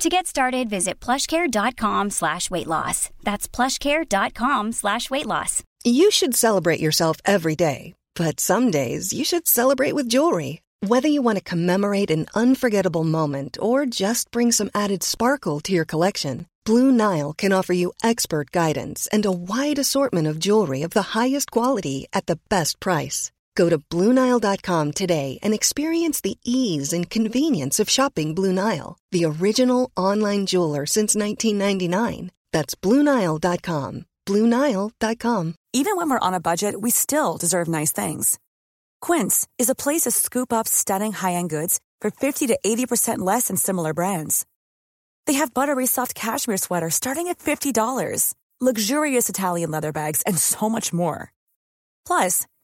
To get started, visit plushcare.com slash weight loss. That's plushcare.com slash weight loss. You should celebrate yourself every day, but some days you should celebrate with jewelry. Whether you want to commemorate an unforgettable moment or just bring some added sparkle to your collection, Blue Nile can offer you expert guidance and a wide assortment of jewelry of the highest quality at the best price. Go to BlueNile.com today and experience the ease and convenience of shopping Blue Nile, the original online jeweler since 1999. That's BlueNile.com. BlueNile.com. Even when we're on a budget, we still deserve nice things. Quince is a place to scoop up stunning high end goods for 50 to 80% less than similar brands. They have buttery soft cashmere sweaters starting at $50, luxurious Italian leather bags, and so much more. Plus,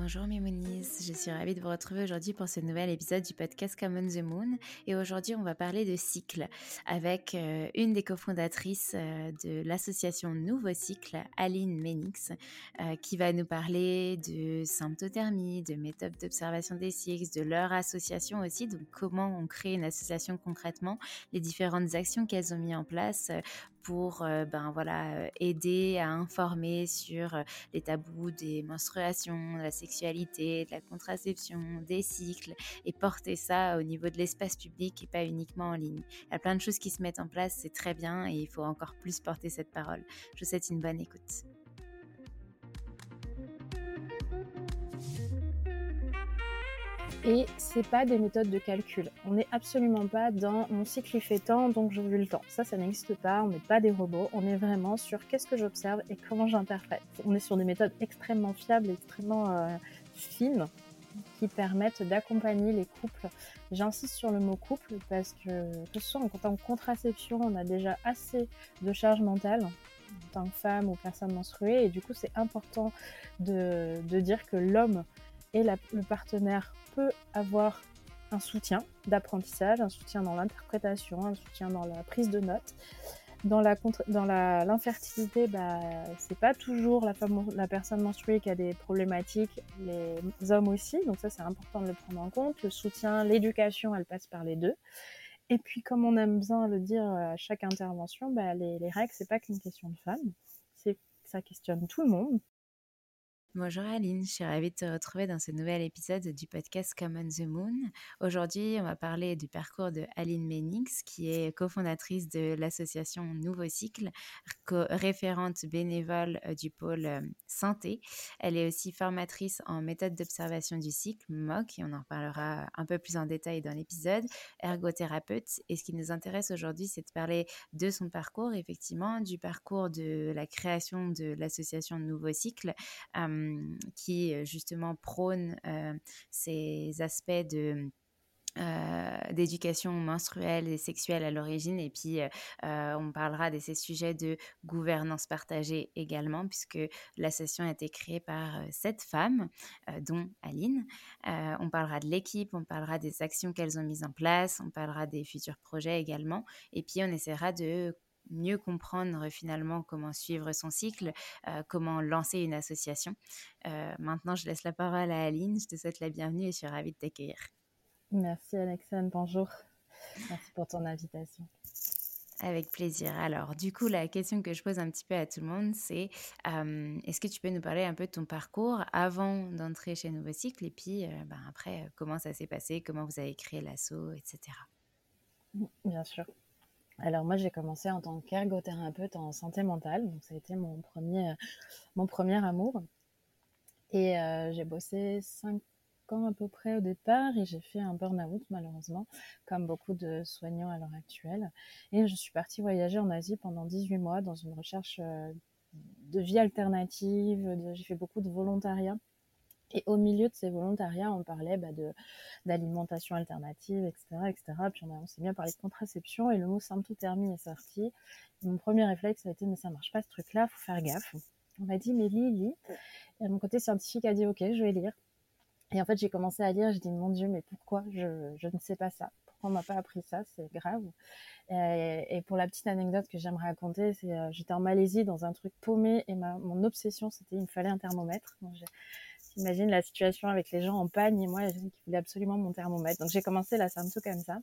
Bonjour mes je suis ravie de vous retrouver aujourd'hui pour ce nouvel épisode du podcast Common the Moon. Et aujourd'hui on va parler de cycle avec euh, une des cofondatrices euh, de l'association Nouveau Cycle, Aline Menix, euh, qui va nous parler de symptothermie, de méthodes d'observation des cycles, de leur association aussi, donc comment on crée une association concrètement, les différentes actions qu'elles ont mis en place pour ben voilà aider à informer sur les tabous des menstruations, la sexualité, de la contraception, des cycles et porter ça au niveau de l'espace public et pas uniquement en ligne. Il y a plein de choses qui se mettent en place, c'est très bien et il faut encore plus porter cette parole. Je vous souhaite une bonne écoute. Et c'est pas des méthodes de calcul. On n'est absolument pas dans mon cycle il fait temps donc je veux le temps. Ça, ça n'existe pas. On n'est pas des robots. On est vraiment sur qu'est-ce que j'observe et comment j'interprète. On est sur des méthodes extrêmement fiables, extrêmement euh, fines qui permettent d'accompagner les couples. J'insiste sur le mot couple parce que que ce soit en tant contraception, on a déjà assez de charge mentale en tant que femme ou personne menstruée et du coup c'est important de dire que l'homme est le partenaire avoir un soutien d'apprentissage, un soutien dans l'interprétation, un soutien dans la prise de notes. Dans la l'infertilité, bah, c'est pas toujours la femme, la personne menstruée qui a des problématiques, les hommes aussi. Donc ça, c'est important de le prendre en compte. Le soutien, l'éducation, elle passe par les deux. Et puis, comme on aime bien le dire à chaque intervention, bah, les, les règles, c'est pas qu'une question de femme. C'est ça questionne tout le monde. Bonjour Aline, je suis ravie de te retrouver dans ce nouvel épisode du podcast Common the Moon. Aujourd'hui, on va parler du parcours de Aline Menix, qui est cofondatrice de l'association Nouveau Cycle, référente bénévole euh, du pôle euh, santé. Elle est aussi formatrice en méthode d'observation du cycle, MOC, et on en reparlera un peu plus en détail dans l'épisode, ergothérapeute. Et ce qui nous intéresse aujourd'hui, c'est de parler de son parcours, effectivement, du parcours de la création de l'association Nouveau Cycle. Euh, qui justement prône ces aspects de... d'éducation menstruelle et sexuelle à l'origine. Et puis on parlera de ces sujets de gouvernance partagée également puisque la session a été créée par sept femmes dont Aline. On parlera de l'équipe on parlera des actions qu'elles ont mises en place on parlera des futurs projets également. Et puis on essaiera de mieux comprendre finalement comment suivre son cycle, euh, comment lancer une association. Euh, maintenant, je laisse la parole à Aline. Je te souhaite la bienvenue et je suis ravie de t'accueillir. Merci Alexandre, bonjour. Merci pour ton invitation. Avec plaisir. Alors, du coup, la question que je pose un petit peu à tout le monde, c'est euh, est-ce que tu peux nous parler un peu de ton parcours avant d'entrer chez Nouveau Cycle et puis ben, après, comment ça s'est passé, comment vous avez créé l'assaut, etc. Bien sûr. Alors moi j'ai commencé en tant qu'ergothérapeute en santé mentale, donc ça a été mon premier, mon premier amour. Et euh, j'ai bossé 5 ans à peu près au départ et j'ai fait un burn-out malheureusement, comme beaucoup de soignants à l'heure actuelle. Et je suis partie voyager en Asie pendant 18 mois dans une recherche euh, de vie alternative, j'ai fait beaucoup de volontariat et au milieu de ces volontariats, on parlait bah, de d'alimentation alternative, etc., etc. Puis on, s'est bien parlé de contraception et le mot symptothermie est sorti. mon premier réflexe a été mais ça marche pas ce truc-là, faut faire gaffe. On m'a dit mais lis, lis. Et mon côté scientifique a dit ok, je vais lire. Et en fait, j'ai commencé à lire, j'ai dit mon Dieu, mais pourquoi je, je ne sais pas ça? Pourquoi on m'a pas appris ça? C'est grave. Et, pour la petite anecdote que j'aimerais raconter, c'est euh, j'étais en Malaisie dans un truc paumé et ma, mon obsession c'était il me fallait un thermomètre. Donc, J'imagine la situation avec les gens en panne et moi, qui voulais absolument mon thermomètre. Donc j'ai commencé la symptôme comme ça.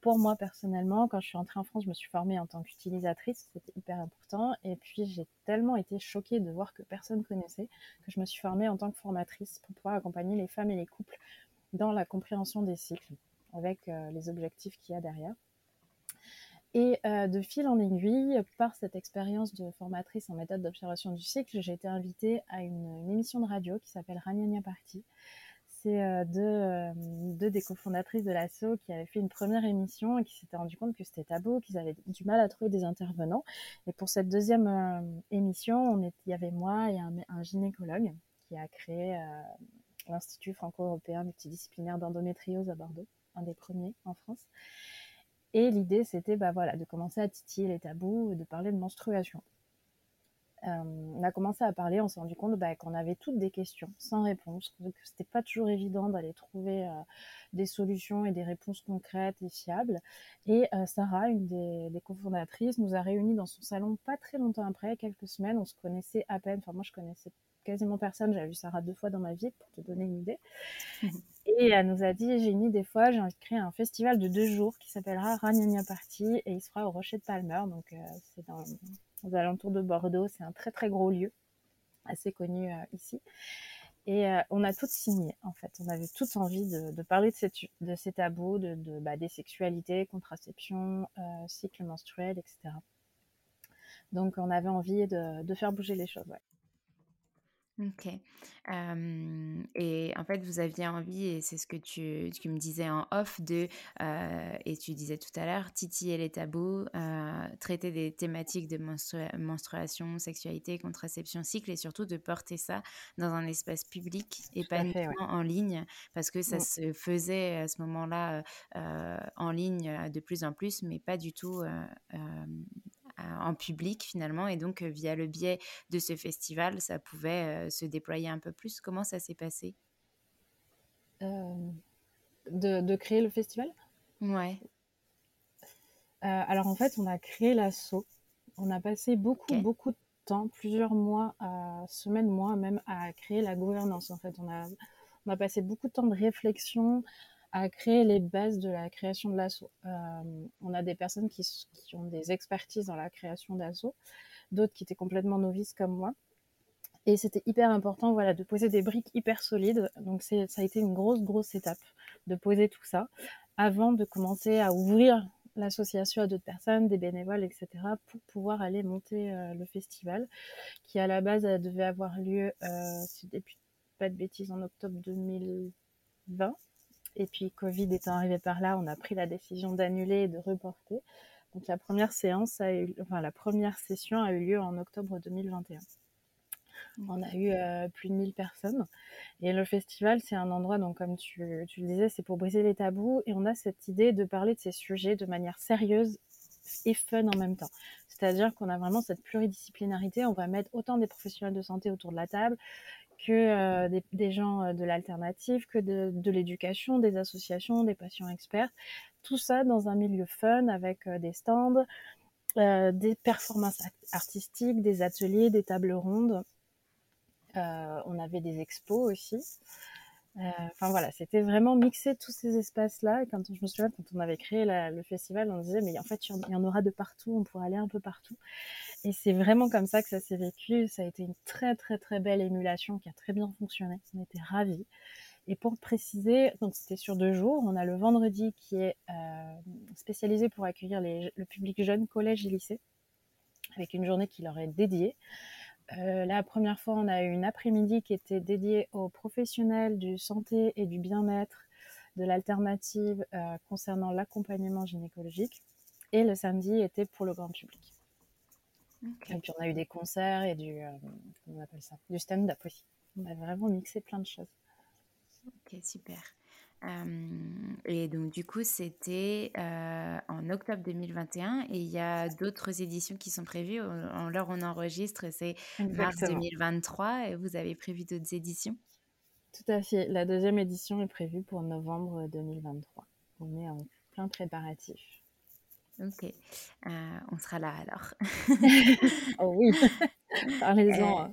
Pour moi personnellement, quand je suis entrée en France, je me suis formée en tant qu'utilisatrice, c'était hyper important. Et puis j'ai tellement été choquée de voir que personne connaissait que je me suis formée en tant que formatrice pour pouvoir accompagner les femmes et les couples dans la compréhension des cycles avec euh, les objectifs qu'il y a derrière. Et euh, de fil en aiguille, par cette expérience de formatrice en méthode d'observation du cycle, j'ai été invitée à une, émission de radio qui s'appelle Ragnagna Party. C'est euh, deux, euh, deux, des cofondatrices de l'ASSO qui avaient fait une première émission et qui s'étaient rendu compte que c'était tabou, qu'ils avaient du mal à trouver des intervenants. Et pour cette deuxième euh, émission, il y avait moi et un, un gynécologue qui a créé euh, l'Institut franco-européen multidisciplinaire d'endométriose à Bordeaux, un des premiers en France. Et l'idée, c'était bah, voilà, de commencer à titiller les tabous de parler de menstruation. Euh, on a commencé à parler, on s'est rendu compte bah, qu'on avait toutes des questions sans réponse, que c'était pas toujours évident d'aller trouver euh, des solutions et des réponses concrètes et fiables. Et euh, Sarah, une des, des, cofondatrices, nous a réunis dans son salon pas très longtemps après, quelques semaines. On se connaissait à peine. Enfin, moi, je connaissais quasiment personne. J'avais vu Sarah deux fois dans ma vie, pour te donner une idée. Et elle nous a dit, j'ai une idée fois, j'ai envie de créer un festival de deux jours qui s'appellera Ragnagna Party et il sera au Rocher de Palmer. Donc, euh, c'est dans aux alentours de Bordeaux. C'est un très, très gros lieu, assez connu euh, ici. Et euh, on a toutes signé, en fait. On avait toutes envie de, de parler de, ces tabous, de, de bah, des sexualités, contraception, cycle menstruel, etc. Donc, on avait envie de, de faire bouger les choses. Ouais. OK. et en fait, vous aviez envie, et c'est ce que tu, tu me disais en off, de, et tu disais tout à l'heure, titiller les tabous, traiter des thématiques de menstruation, sexualité, contraception, cycle, et surtout de porter ça dans un espace public et pas uniquement en ligne, parce que ça mmh. se faisait à ce moment-là en ligne de plus en plus, mais pas du tout en public finalement et donc via le biais de ce festival ça pouvait se déployer un peu plus. Comment ça s'est passé? De, créer le festival? Ouais. Alors en fait on a créé l'assaut. On a passé beaucoup beaucoup de temps plusieurs mois semaines mois même à créer la gouvernance en fait. On a on a passé beaucoup de temps de réflexion à créer les bases de la création de l'assaut. Euh, on a des personnes qui, ont des expertises dans la création d'assaut, d'autres qui étaient complètement novices comme moi. Et c'était hyper important voilà, de poser des briques hyper solides. Donc ça a été une grosse, grosse étape de poser tout ça avant de commencer à ouvrir l'association à d'autres personnes, des bénévoles, etc., pour pouvoir aller monter euh, le festival, qui à la base devait avoir lieu, euh, si je pas de bêtises, en octobre 2020. Et puis Covid étant arrivé par là, on a pris la décision d'annuler et de reporter. Donc la première séance enfin la première session a eu lieu en octobre 2021. On a eu euh, plus de 1000 personnes. Et le festival, c'est un endroit, donc comme tu, tu le disais, c'est pour briser les tabous. Et on a cette idée de parler de ces sujets de manière sérieuse et fun en même temps. C'est-à-dire qu'on a vraiment cette pluridisciplinarité. On va mettre autant des professionnels de santé autour de la table que euh, des, gens euh, de l'alternative, que de, de l'éducation, des associations, des patients experts. Tout ça dans un milieu fun avec des stands, des performances artistiques, des ateliers, des tables rondes. Euh, on avait des expos aussi. Euh, enfin voilà, c'était vraiment mixer tous ces espaces-là. Quand je me souviens, quand on avait créé le festival, on disait mais en fait il y en aura de partout, on pourra aller un peu partout. Et c'est vraiment comme ça que ça s'est vécu. Ça a été une très très très belle émulation qui a très bien fonctionné. On était ravis. Et pour préciser, donc c'était sur deux jours. On a le vendredi qui est euh, spécialisé pour accueillir le public jeune, collège et lycée, avec une journée qui leur est dédiée. Euh, la première fois, on a eu une après-midi qui était dédiée aux professionnels du santé et du bien-être, de l'alternative euh, concernant l'accompagnement gynécologique. Et le samedi était pour le grand public. Et puis on a eu des concerts et du, euh, on appelle ça, du stand-up aussi. On a vraiment mixé plein de choses. Ok, super et donc, du coup, c'était en octobre 2021 et il y a d'autres éditions qui sont prévues. En l'heure on enregistre, c'est mars 2023 et vous avez prévu d'autres éditions? Tout à fait. La deuxième édition est prévue pour novembre 2023. On est en plein préparatif. Ok, on sera là alors. oh oui, parlez-en. Hein.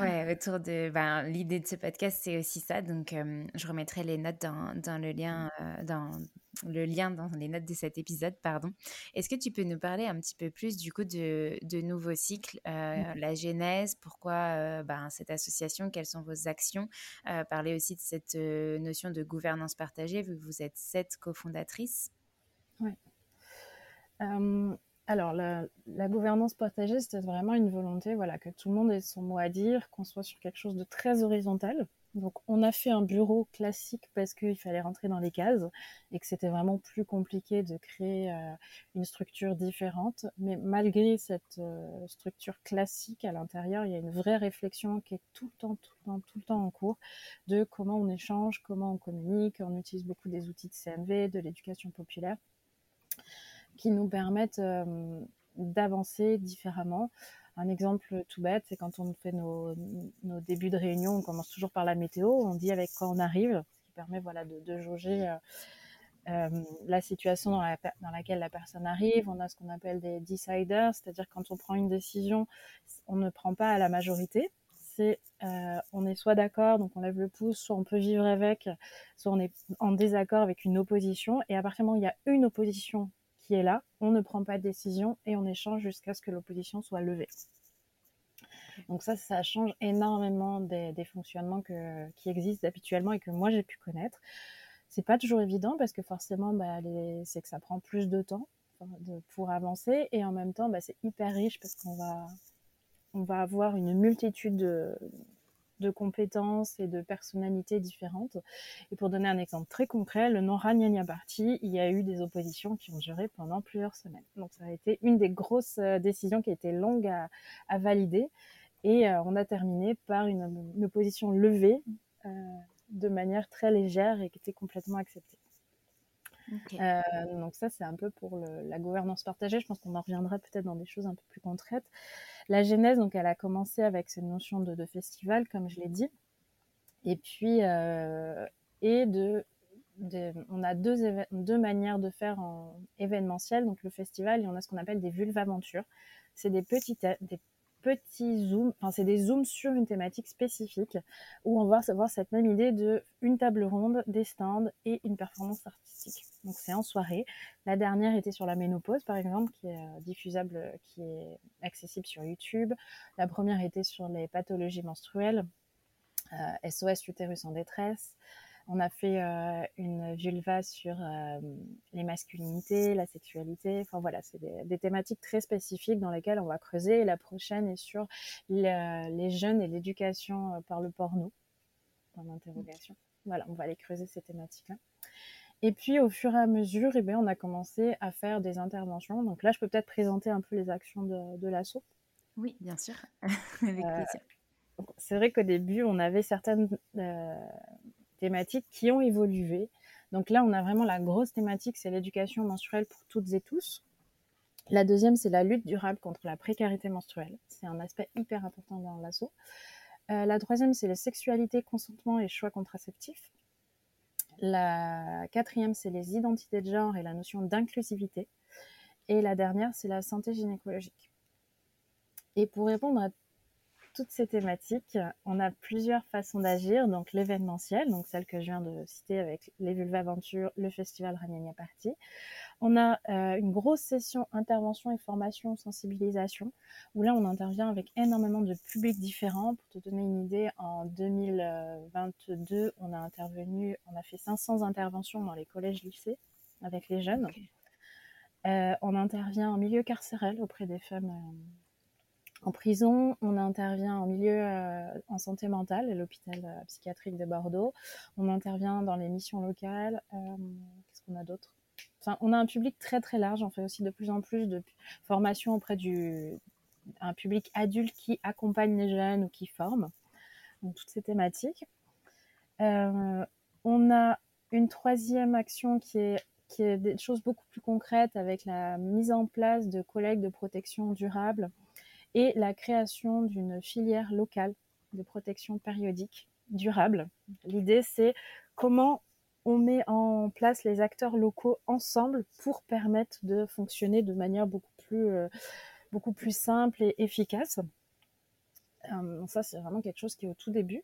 Ouais, autour de ben, l'idée de ce podcast, c'est aussi ça. Donc, je remettrai les notes dans, dans le lien, dans le lien dans les notes de cet épisode, pardon. Est-ce que tu peux nous parler un petit peu plus du coup de, de nouveaux cycles, mmh. la genèse, pourquoi ben, cette association, quelles sont vos actions, parler aussi de cette notion de gouvernance partagée, vu que vous êtes sept cofondatrices. Ouais. Alors, la, gouvernance partagée, c'était vraiment une volonté, voilà, que tout le monde ait son mot à dire, qu'on soit sur quelque chose de très horizontal. Donc, on a fait un bureau classique parce qu'il fallait rentrer dans les cases et que c'était vraiment plus compliqué de créer euh, une structure différente. Mais malgré cette euh, structure classique à l'intérieur, il y a une vraie réflexion qui est tout le temps, tout le temps, tout le temps en cours de comment on échange, comment on communique. On utilise beaucoup des outils de CMV, de l'éducation populaire qui nous permettent euh, d'avancer différemment. Un exemple tout bête, c'est quand on fait nos, débuts de réunion, on commence toujours par la météo, on dit avec quoi on arrive, ce qui permet voilà, de, jauger euh, euh, la situation dans, laquelle la personne arrive. On a ce qu'on appelle des deciders, c'est-à-dire quand on prend une décision, on ne prend pas à la majorité. On est soit d'accord, donc on lève le pouce, soit on peut vivre avec, soit on est en désaccord avec une opposition. Et à partir du moment où il y a une opposition est là, on ne prend pas de décision et on échange jusqu'à ce que l'opposition soit levée. Donc ça, ça change énormément des, fonctionnements qui existent habituellement et que moi j'ai pu connaître. C'est pas toujours évident parce que forcément, bah, c'est que ça prend plus de temps pour avancer et en même temps, bah, c'est hyper riche parce qu'on va, on va avoir une multitude de, de compétences et de personnalités différentes. Et pour donner un exemple très concret, le non Nyanya Party, il y a eu des oppositions qui ont duré pendant plusieurs semaines. Donc ça a été une des grosses euh, décisions qui a été longue à, valider. Et euh, on a terminé par une, opposition levée euh, de manière très légère et qui était complètement acceptée. donc ça, c'est un peu pour la gouvernance partagée. Je pense qu'on en reviendra peut-être dans des choses un peu plus concrètes. La genèse, donc, elle a commencé avec cette notion de, festival, comme je l'ai dit. Et puis, euh, et de, on a deux, manières de faire en événementiel. Donc, le festival, et on a ce qu'on appelle des vulves aventures. C'est des petites, petits zooms, enfin c'est des zooms sur une thématique spécifique où on va avoir cette même idée de une table ronde, des stands et une performance artistique. Donc c'est en soirée. La dernière était sur la ménopause par exemple, qui est euh, diffusable, qui est accessible sur YouTube. La première était sur les pathologies menstruelles, SOS euh, utérus en détresse. On a fait euh, une vulva sur euh, les masculinités, la sexualité. Enfin voilà, c'est des, thématiques très spécifiques dans lesquelles on va creuser. Et la prochaine est sur les jeunes et l'éducation euh, par le porno. En interrogation. Voilà, on va aller creuser ces thématiques-là. Et puis au fur et à mesure, eh bien, on a commencé à faire des interventions. Donc là, je peux peut-être présenter un peu les actions de, de l'assaut. Oui, bien sûr, avec plaisir. c'est vrai qu'au début, on avait certaines thématiques qui ont évolué. Donc là, on a vraiment la grosse thématique, c'est l'éducation menstruelle pour toutes et tous. La deuxième, c'est la lutte durable contre la précarité menstruelle. C'est un aspect hyper important dans l'assaut. Euh, la troisième, c'est la sexualité, consentement et choix contraceptifs. La quatrième, c'est les identités de genre et la notion d'inclusivité. Et la dernière, c'est la santé gynécologique. Et pour répondre à toutes ces thématiques, on a plusieurs façons d'agir. Donc l'événementiel, donc celle que je viens de citer avec les Vulva Aventure, le festival Raniania Party. On a euh, une grosse session intervention et formation, sensibilisation, où là on intervient avec énormément de publics différents. Pour te donner une idée, en 2022, on a intervenu, on a fait 500 interventions dans les collèges-lycées avec les jeunes. Euh, on intervient en milieu carcéral auprès des femmes. Euh, en prison, on intervient en milieu euh, en santé mentale, l'hôpital euh, psychiatrique de Bordeaux. On intervient dans les missions locales. Euh, qu'est-ce qu'on a d'autre? Enfin, on a un public très très large. On fait aussi de plus en plus de formations auprès du public adulte qui accompagne les jeunes ou qui forme. Toutes ces thématiques. on a une troisième action qui est qui est des choses beaucoup plus concrètes avec la mise en place de collègues de protection durable et la création d'une filière locale de protection périodique durable. L'idée, c'est comment on met en place les acteurs locaux ensemble pour permettre de fonctionner de manière beaucoup plus, euh, beaucoup plus simple et efficace. Euh, ça, c'est vraiment quelque chose qui est au tout début.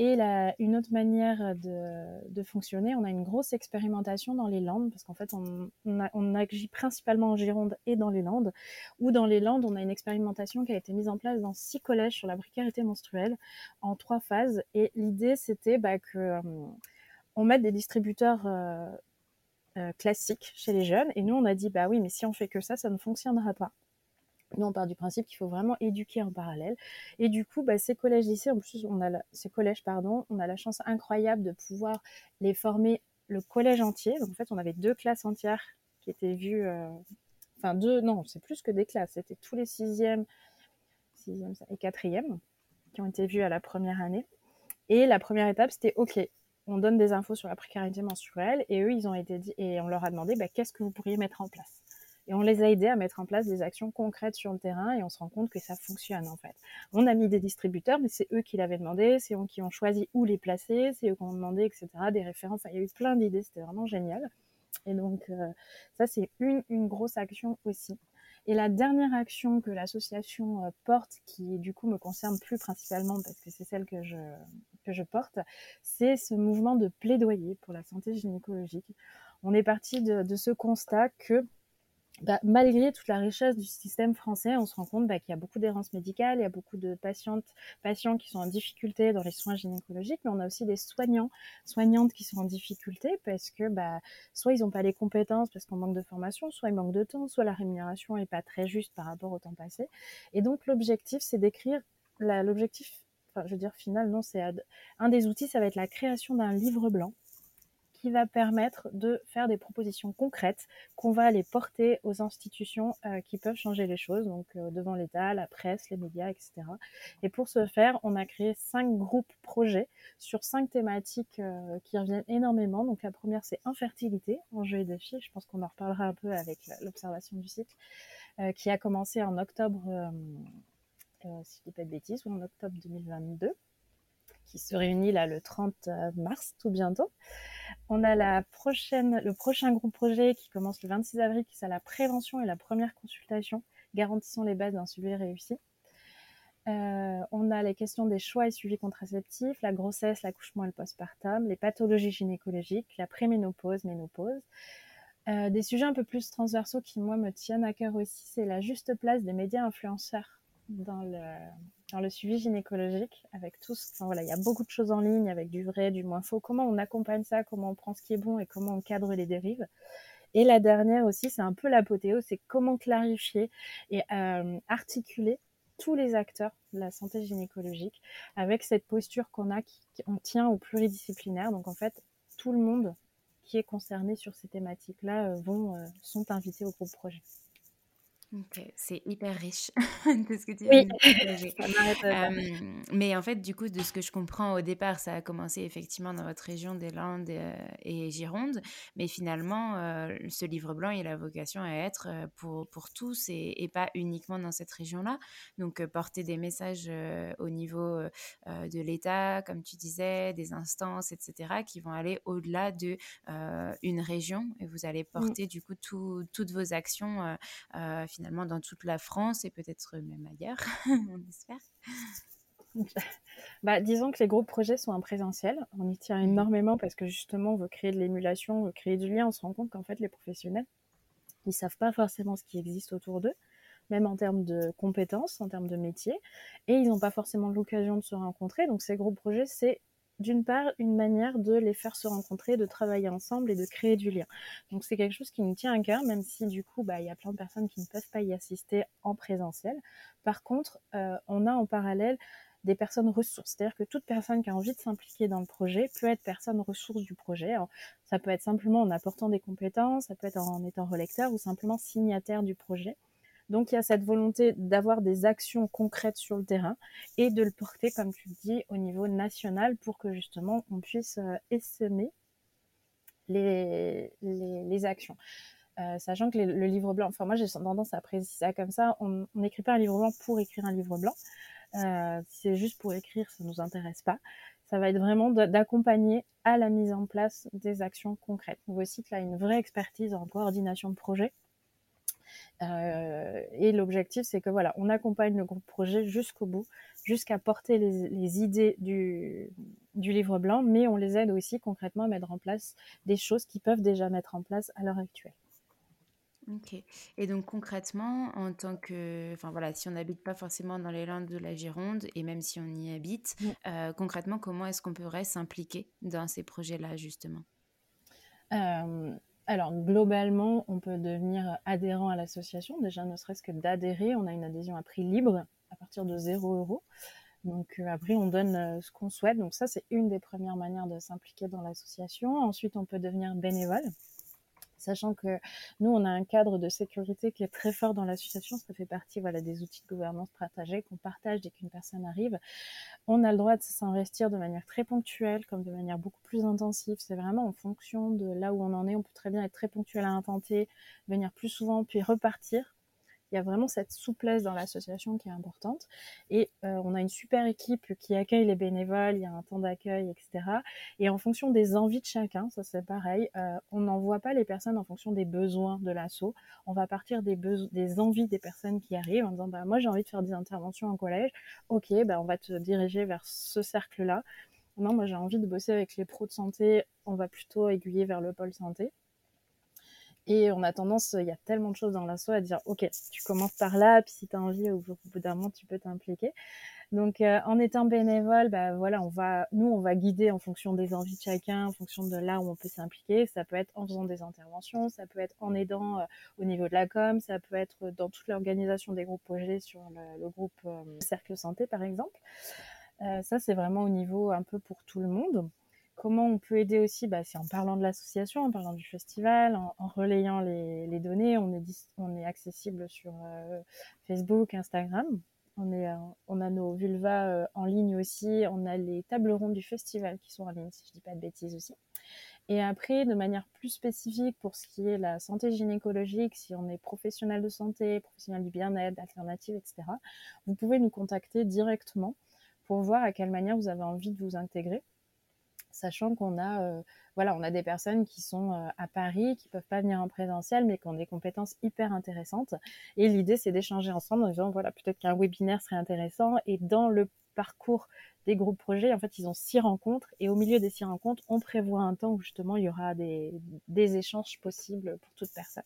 Et une autre manière de, fonctionner, on a une grosse expérimentation dans les Landes, parce qu'en fait, on, on, agit principalement en Gironde et dans les Landes, où dans les Landes, on a une expérimentation qui a été mise en place dans six collèges sur la précarité menstruelle en trois phases. Et l'idée, c'était bah, que euh, on mette des distributeurs euh, euh, classiques chez les jeunes, et nous, on a dit, bah oui, mais si on fait que ça, ça ne fonctionnera pas. Nous, on part du principe qu'il faut vraiment éduquer en parallèle. Et du coup, bah, ces collèges lycées, en plus, on a ces collèges, pardon, on a la chance incroyable de pouvoir les former le collège entier. Donc, en fait, on avait deux classes entières qui étaient vues, euh, enfin deux, non, c'est plus que des classes. C'était tous les sixièmes, sixième et quatrièmes qui ont été vus à la première année. Et la première étape, c'était OK. On donne des infos sur la précarité menstruelle et eux, ils ont été dit et on leur a demandé bah, qu'est-ce que vous pourriez mettre en place? Et on les a aidés à mettre en place des actions concrètes sur le terrain et on se rend compte que ça fonctionne en fait. On a mis des distributeurs, mais c'est eux qui l'avaient demandé, c'est eux qui ont choisi où les placer, c'est eux qui ont demandé, etc. Des références, il y a eu plein d'idées, c'était vraiment génial. Et donc euh, ça c'est une, grosse action aussi. Et la dernière action que l'association euh, porte, qui du coup me concerne plus principalement parce que c'est celle que je, porte, c'est ce mouvement de plaidoyer pour la santé gynécologique. On est parti de ce constat que bah, malgré toute la richesse du système français, on se rend compte bah, qu'il y a beaucoup d'errances médicales, il y a beaucoup de patientes, patients qui sont en difficulté dans les soins gynécologiques, mais on a aussi des soignants, soignantes qui sont en difficulté parce que bah, soit ils n'ont pas les compétences parce qu'on manque de formation, soit ils manquent de temps, soit la rémunération n'est pas très juste par rapport au temps passé. Et donc l'objectif, c'est d'écrire l'objectif, enfin je veux dire final, non, c'est un des outils, ça va être la création d'un livre blanc qui va permettre de faire des propositions concrètes qu'on va aller porter aux institutions euh, qui peuvent changer les choses, donc euh, devant l'État, la presse, les médias, etc. Et pour ce faire, on a créé cinq groupes projets sur cinq thématiques euh, qui reviennent énormément. Donc la première, c'est infertilité, enjeux et défis. Je pense qu'on en reparlera un peu avec l'observation du cycle, qui a commencé en octobre, si je dis pas de bêtises, ou en octobre 2022 qui se réunit là le 30 mars, tout bientôt. On a le prochain groupe projet qui commence le 26 avril, qui est la prévention et la première consultation, garantissant les bases d'un suivi réussi. Euh, on a les questions des choix et suivis contraceptifs, la grossesse, l'accouchement et le postpartum, les pathologies gynécologiques, la préménopause, ménopause. Euh, des sujets un peu plus transversaux qui, moi, me tiennent à cœur aussi, c'est la juste place des médias influenceurs dans le, dans le suivi gynécologique, avec tous. Enfin, voilà, il y a beaucoup de choses en ligne, avec du vrai, du moins faux. Comment on accompagne ça, comment on prend ce qui est bon et comment on cadre les dérives. Et la dernière aussi, c'est un peu l'apothéose, c'est comment clarifier et euh, articuler tous les acteurs de la santé gynécologique avec cette posture qu'on a, qui, on tient au pluridisciplinaire. Donc en fait, tout le monde qui est concerné sur ces thématiques-là euh, vont euh, sont invités au groupe projet. C'est hyper riche de ce que tu viens de mais en fait, du coup, de ce que je comprends au départ, ça a commencé effectivement dans votre région des Landes euh, et Gironde, mais finalement, euh, ce livre blanc, il a vocation à être euh, pour, pour tous et, et pas uniquement dans cette région-là. Donc, porter des messages au niveau de l'État, comme tu disais, des instances, etc., qui vont aller au-delà de une région et vous allez mmh. porter du coup toutes vos actions finalement dans toute la France et peut-être même ailleurs, on espère. Bah, disons que les groupes projets sont en présentiel. On y tient mmh. énormément parce que justement, on veut créer de l'émulation, on veut créer du lien. On se rend compte qu'en fait, les professionnels, ils savent pas forcément ce qui existe autour d'eux, même en termes de compétences, en termes de métier, et ils n'ont pas forcément l'occasion de se rencontrer. Donc, ces groupes projets, c'est d'une part, une manière de les faire se rencontrer, de travailler ensemble et de créer du lien. Donc c'est quelque chose qui nous tient à cœur, même si du coup, bah, il y a plein de personnes qui ne peuvent pas y assister en présentiel. Par contre, euh, on a en parallèle des personnes ressources. C'est-à-dire que toute personne qui a envie de s'impliquer dans le projet peut être personne ressource du projet. ça peut être simplement en apportant des compétences, ça peut être en étant relecteur ou simplement signataire du projet. Donc il y a cette volonté d'avoir des actions concrètes sur le terrain et de le porter, comme tu le dis, au niveau national pour que justement on puisse euh, essaimer les, les, actions. Euh, sachant que le livre blanc, enfin moi j'ai tendance à préciser ça comme ça, on n'écrit pas un livre blanc pour écrire un livre blanc. Euh, si c'est juste pour écrire, ça ne nous intéresse pas. Ça va être vraiment d'accompagner à la mise en place des actions concrètes. Voici que là une vraie expertise en coordination de projet euh, et l'objectif, c'est que voilà, on accompagne le groupe projet jusqu'au bout, jusqu'à porter les, idées du, du, livre blanc, mais on les aide aussi concrètement à mettre en place des choses qu'ils peuvent déjà mettre en place à l'heure actuelle. Ok. Et donc concrètement, en tant que, enfin voilà, si on n'habite pas forcément dans les Landes de la Gironde et même si on y habite, euh, concrètement, comment est-ce qu'on pourrait s'impliquer dans ces projets-là justement? Euh, alors, globalement, on peut devenir adhérent à l'association. Déjà, ne serait-ce que d'adhérer, on a une adhésion à prix libre à partir de 0 euros. Donc, euh, après, on donne euh, ce qu'on souhaite. Donc, ça, c'est une des premières manières de s'impliquer dans l'association. Ensuite, on peut devenir bénévole sachant que nous, on a un cadre de sécurité qui est très fort dans l'association. Ça fait partie des outils de gouvernance partagés qu'on partage dès qu'une personne arrive. On a le droit de s'investir de manière très ponctuelle, comme de manière beaucoup plus intensive. C'est vraiment en fonction de là où on en est. On peut très bien être très ponctuel à un venir plus souvent, puis repartir il y a vraiment cette souplesse dans l'association qui est importante. Et euh, on a une super équipe qui accueille les bénévoles, il y a un temps d'accueil, etc. Et en fonction des envies de chacun, ça c'est pareil, euh, on n'envoie pas les personnes en fonction des besoins de l'assaut. On va partir des, des envies des personnes qui arrivent en disant, bah, moi j'ai envie de faire des interventions en collège, ok, bah, on va te diriger vers ce cercle-là. Non, moi j'ai envie de bosser avec les pros de santé, on va plutôt aiguiller vers le pôle santé. Et on a tendance, il y a tellement de choses dans l'assaut à dire, OK, tu commences par là, puis si tu as envie, au bout d'un moment, tu peux t'impliquer. Donc, euh, en étant bénévole, bah, voilà, on va, nous, on va guider en fonction des envies de chacun, en fonction de là où on peut s'impliquer. Ça peut être en faisant des interventions, ça peut être en aidant euh, au niveau de la com, ça peut être dans toute l'organisation des groupes projets sur le, groupe euh, Cercle Santé, par exemple. ça, c'est vraiment au niveau un peu pour tout le monde. Comment on peut aider aussi bah, C'est en parlant de l'association, en parlant du festival, en, relayant les, données. On est, accessible sur euh, Facebook, Instagram. On, est, euh, a nos vulvas euh, en ligne aussi. On a les tables rondes du festival qui sont en ligne, si je ne dis pas de bêtises aussi. Et après, de manière plus spécifique pour ce qui est la santé gynécologique, si on est professionnel de santé, professionnel du bien-être, d'alternative, etc., vous pouvez nous contacter directement pour voir à quelle manière vous avez envie de vous intégrer sachant qu'on a, voilà, on a des personnes qui sont à Paris, qui peuvent pas venir en présentiel, mais qui ont des compétences hyper intéressantes. Et l'idée, c'est d'échanger ensemble en disant, voilà, peut-être qu'un webinaire serait intéressant. Et dans le parcours des groupes projets, en fait, ils ont six rencontres. Et au milieu des six rencontres, on prévoit un temps où justement il y aura des, échanges possibles pour toute personne.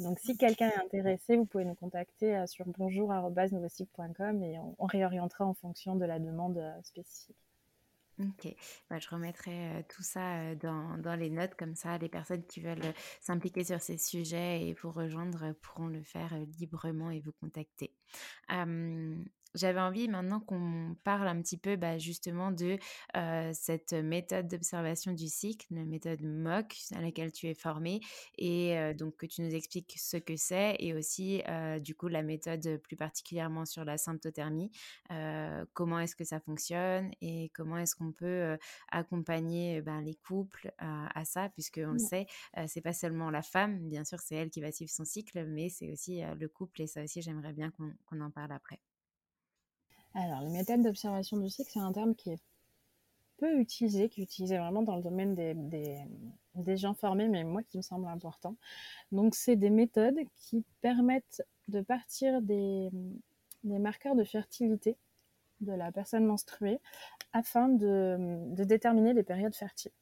Donc, si quelqu'un est intéressé, vous pouvez nous contacter sur bonjour.novosite.com et on, réorientera en fonction de la demande spécifique. Ok, bah, je remettrai tout ça dans, dans, les notes, comme ça les personnes qui veulent s'impliquer sur ces sujets et vous rejoindre pourront le faire librement et vous contacter. J'avais envie maintenant qu'on parle un petit peu bah, justement de cette méthode d'observation du cycle, la méthode MOC à laquelle tu es formée et donc que tu nous expliques ce que c'est et aussi du coup la méthode plus particulièrement sur la symptothermie, comment est-ce que ça fonctionne et comment est-ce qu'on peut accompagner ben, les couples à ça puisque on le sait, c'est pas seulement la femme, bien sûr c'est elle qui va suivre son cycle, mais c'est aussi le couple et ça aussi j'aimerais bien qu'on en parle après. Alors, les méthodes d'observation du cycle, c'est un terme qui est peu utilisé, qui est utilisé vraiment dans le domaine des, des, gens formés, mais moi qui me semble important. Donc, c'est des méthodes qui permettent de partir des, des, marqueurs de fertilité de la personne menstruée afin de, de déterminer les périodes fertiles.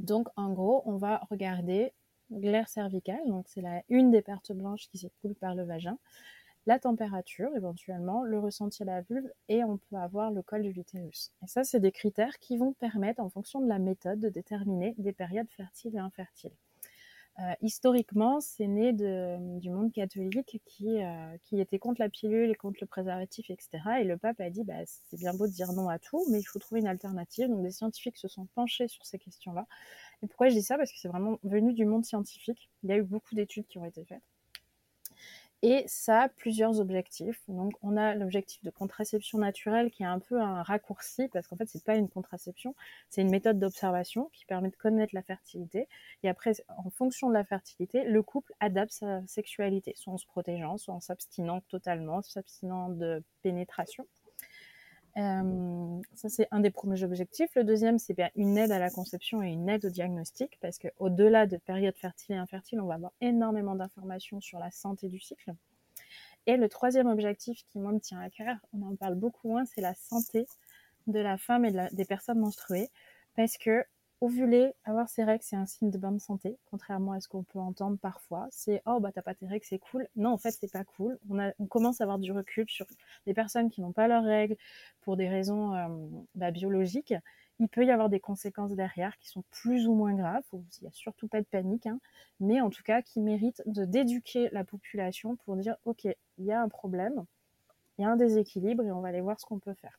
Donc, en gros, on va regarder l'air cervical, donc c'est une des pertes blanches qui s'écoule par le vagin, la température éventuellement, le ressenti à la vulve et on peut avoir le col de l'utérus. Et ça, c'est des critères qui vont permettre, en fonction de la méthode, de déterminer des périodes fertiles et infertiles. Euh, historiquement, c'est né du monde catholique qui, euh, qui était contre la pilule et contre le préservatif, etc. Et le pape a dit, bah, c'est bien beau de dire non à tout, mais il faut trouver une alternative. Donc des scientifiques se sont penchés sur ces questions-là. Et pourquoi je dis ça? Parce que c'est vraiment venu du monde scientifique. Il y a eu beaucoup d'études qui ont été faites. Et ça a plusieurs objectifs. Donc, on a l'objectif de contraception naturelle qui est un peu un raccourci parce qu'en fait, c'est pas une contraception, c'est une méthode d'observation qui permet de connaître la fertilité. Et après, en fonction de la fertilité, le couple adapte sa sexualité, soit en se protégeant, soit en s'abstinant totalement, s'abstinant de pénétration. Euh, ça, c'est un des premiers objectifs. Le deuxième, c'est bien une aide à la conception et une aide au diagnostic, parce qu'au-delà de périodes fertiles et infertiles, on va avoir énormément d'informations sur la santé du cycle. Et le troisième objectif qui, moi, me tient à cœur, on en parle beaucoup moins, c'est la santé de la femme et des personnes menstruées, parce que ovuler, avoir ses règles, c'est un signe de bonne santé, contrairement à ce qu'on peut entendre parfois. C'est oh bah t'as pas tes règles, c'est cool. Non, en fait c'est pas cool. On, commence à avoir du recul sur les personnes qui n'ont pas leurs règles pour des raisons euh, bah, biologiques. Il peut y avoir des conséquences derrière qui sont plus ou moins graves. Il n'y a surtout pas de panique, hein, mais en tout cas qui méritent d'éduquer la population pour dire ok, il y a un problème, il y a un déséquilibre et on va aller voir ce qu'on peut faire.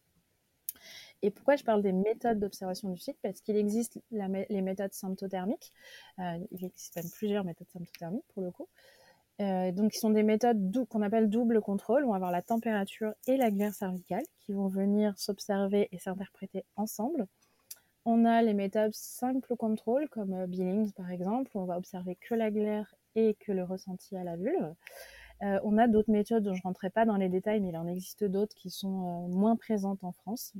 Et pourquoi je parle des méthodes d'observation du cycle Parce qu'il existe les méthodes symptothermiques. Euh, il existe même plusieurs méthodes symptothermiques pour le coup. Euh, donc, qui sont des méthodes qu'on appelle double contrôle. On va avoir la température et la glaire cervicale qui vont venir s'observer et s'interpréter ensemble. On a les méthodes simple contrôle comme euh, Billings par exemple, où on va observer que la glaire et que le ressenti à la vulve. on a d'autres méthodes dont je ne rentrerai pas dans les détails, mais il en existe d'autres qui sont moins présentes en France.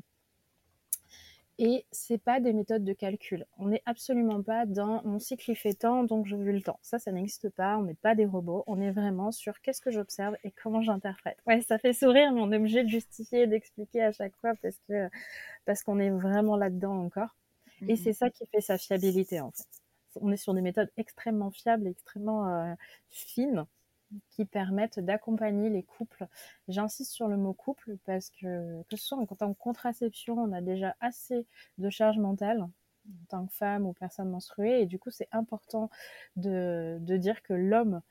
Et c'est pas des méthodes de calcul. On n'est absolument pas dans mon cycle il fait tant, donc je veux le temps. Ça, ça n'existe pas. On n'est pas des robots. On est vraiment sur qu'est-ce que j'observe et comment j'interprète. Ouais, ça fait sourire, mais on est obligé de justifier et d'expliquer à chaque fois parce que parce qu'on est vraiment là-dedans encore. Et mmh c'est ça qui fait sa fiabilité en fait. On est sur des méthodes extrêmement fiables, extrêmement euh, fines qui permettent d'accompagner les couples. J'insiste sur le mot couple parce que, que ce soit en tant que contraception, on a déjà assez de charge mentale en tant que femme ou personne menstruée. Et du coup, c'est important de, de, dire que l'homme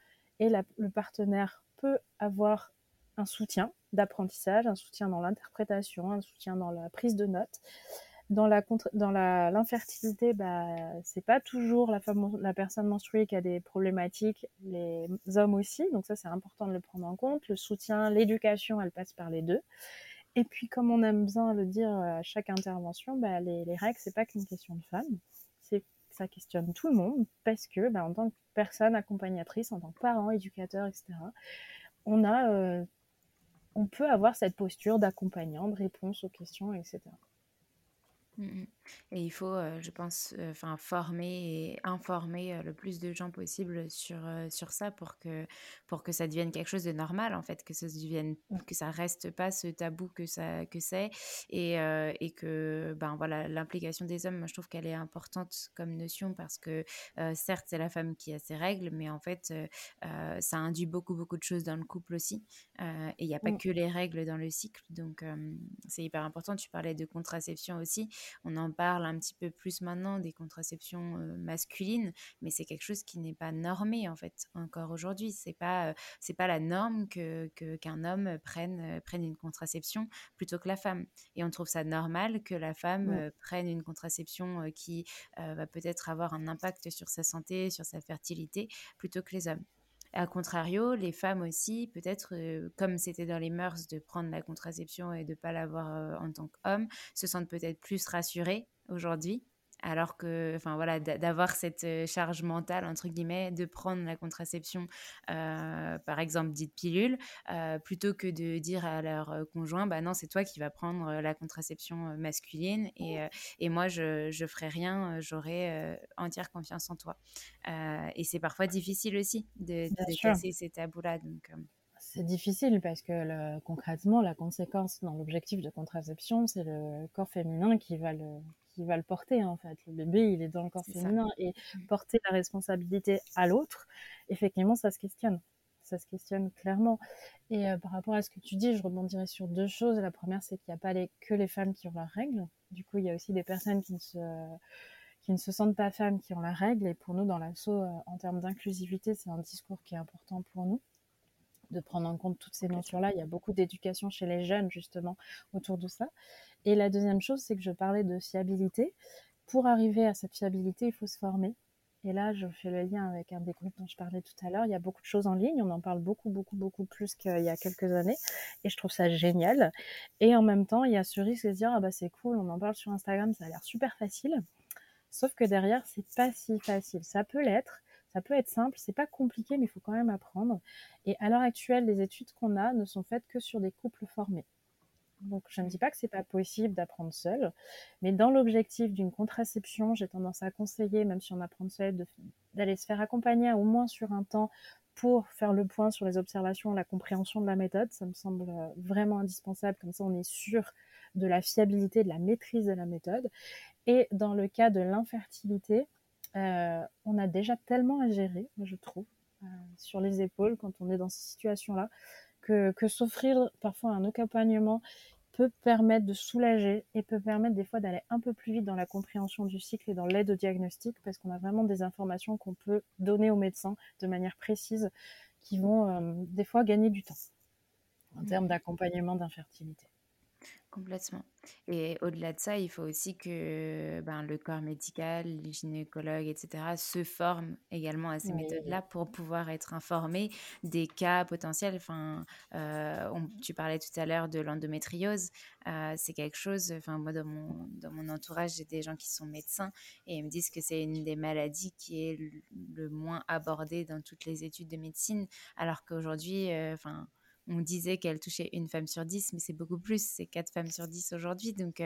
et le partenaire peut avoir un soutien d'apprentissage, un soutien dans l'interprétation, un soutien dans la prise de notes. Dans la dans l'infertilité, bah c'est pas toujours la femme la personne menstruée qui a des problématiques, les hommes aussi. Donc ça c'est important de le prendre en compte. Le soutien, l'éducation, elle passe par les deux. Et puis comme on aime bien le dire à chaque intervention, bah, les, les règles c'est pas qu'une question de femme. C'est ça questionne tout le monde parce que bah, en tant que personne accompagnatrice, en tant que parent, éducateur, etc. On a euh, on peut avoir cette posture d'accompagnant, de réponse aux questions, etc. Mmh et il faut, je pense, former et informer, le plus de gens possible sur, sur ça pour que pour que ça devienne quelque chose de normal en fait, que ça devienne Mmh. que ça reste pas ce tabou que ça que c'est et et que, ben, voilà, l'implication des hommes, moi je trouve qu'elle est importante comme notion parce que, certes, c'est la femme qui a ses règles, mais en fait, ça induit beaucoup, beaucoup de choses dans le couple aussi, et il y a pas Mmh. que les règles dans le cycle donc c'est hyper important. Tu parlais de contraception aussi on en parle un petit peu plus maintenant des contraceptions euh, masculines, mais c'est quelque chose qui n'est pas normé en fait encore aujourd'hui. C'est pas euh, c'est pas la norme que qu'un homme prenne euh, prenne une contraception plutôt que la femme. Et on trouve ça normal que la femme prenne une contraception qui va peut-être avoir un impact sur sa santé, sur sa fertilité, plutôt que les hommes. A contrario, les femmes aussi, peut-être, euh, comme c'était dans les mœurs de prendre la contraception et de ne pas l'avoir euh, en tant qu'homme, se sentent peut-être plus rassurées aujourd'hui. Alors que, enfin voilà, d'avoir cette euh, charge mentale, entre guillemets, de prendre la contraception, euh, par exemple, dite pilule, euh, plutôt que de dire à leur conjoint, bah non, c'est toi qui vas prendre la contraception masculine et, euh, et moi, je, je ferai rien, j'aurai entière confiance en toi. Et c'est parfois difficile aussi de, de casser ces tabous-là. Donc, C'est difficile parce que le, concrètement, la conséquence dans l'objectif de contraception, c'est le corps féminin qui va le, qui va le porter en fait. Le bébé, il est dans le corps féminin ça. et mmh. porter la responsabilité à l'autre, effectivement, ça se questionne. Ça se questionne clairement. Et euh, par rapport à ce que tu dis, je rebondirai sur deux choses. La première, c'est qu'il n'y a pas les, que les femmes qui ont leurs règles. Du coup, il y a aussi des personnes qui ne se qui ne se sentent pas femmes qui ont la règle. Et pour nous, dans l'assaut, euh, en termes d'inclusivité, c'est un discours qui est important pour nous de prendre en compte toutes ces notions-là. Il y a beaucoup d'éducation chez les jeunes, justement, autour de ça. Et la deuxième chose, c'est que je parlais de fiabilité. Pour arriver à cette fiabilité, il faut se former. Et là, je fais le lien avec un des groupes dont je parlais tout à l'heure. Il y a beaucoup de choses en ligne. On en parle beaucoup, beaucoup, beaucoup plus qu'il y a quelques années. Et je trouve ça génial. Et en même temps, il y a ce risque de se dire, ah bah c'est cool, on en parle sur Instagram, ça a l'air super facile. Sauf que derrière, c'est pas si facile. Ça peut l'être, ça peut être simple, c'est pas compliqué, mais il faut quand même apprendre. Et à l'heure actuelle, les études qu'on a ne sont faites que sur des couples formés. Donc je ne dis pas que c'est pas possible d'apprendre seul, mais dans l'objectif d'une contraception, j'ai tendance à conseiller, même si on apprend seul, d'aller se faire accompagner au moins sur un temps pour faire le point sur les observations, la compréhension de la méthode. Ça me semble vraiment indispensable, comme ça on est sûr de la fiabilité, de la maîtrise de la méthode. Et dans le cas de l'infertilité, euh, on a déjà tellement à gérer, je trouve, euh, sur les épaules quand on est dans ces situations-là, que, que s'offrir parfois un accompagnement peut permettre de soulager et peut permettre des fois d'aller un peu plus vite dans la compréhension du cycle et dans l'aide au diagnostic parce qu'on a vraiment des informations qu'on peut donner aux médecins de manière précise qui vont euh, des fois gagner du temps en termes d'accompagnement d'infertilité. Complètement. Et au-delà de ça, il faut aussi que ben, le corps médical, les gynécologues, etc., se forment également à ces Oui. méthodes-là pour pouvoir être informés des cas potentiels. Enfin, euh, on- tu parlais tout à l'heure de l'endométriose. Euh, c'est quelque chose, enfin, moi, dans mon, dans mon entourage, j'ai des gens qui sont médecins et ils me disent que c'est une des maladies qui est le, le moins abordée dans toutes les études de médecine, alors qu'aujourd'hui, euh, enfin, on disait qu'elle touchait une femme sur dix, mais c'est beaucoup plus, c'est quatre femmes sur dix aujourd'hui. Donc,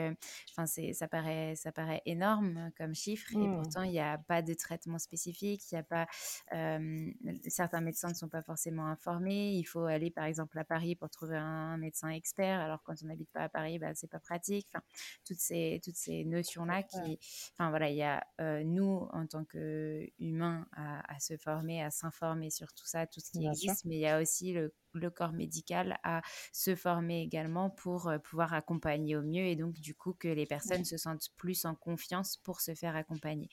enfin, c'est ça paraît, ça paraît énorme comme chiffre, et Mmh. pourtant il n'y a pas de traitement spécifique. Il y a pas, euh, certains médecins ne sont pas forcément informés. Il faut aller par exemple à Paris pour trouver un médecin expert, alors quand on n'habite pas à Paris, bah, c'est pas pratique. Enfin, toutes ces toutes ces notions là qui, enfin voilà, il y a euh, nous en tant qu'humains à, à, se former, à s'informer sur tout ça, tout ce qui Bien existe, sûr. mais il y a aussi le le corps médical à se former également pour pouvoir accompagner au mieux et donc du coup que les personnes se sentent plus en confiance pour se faire accompagner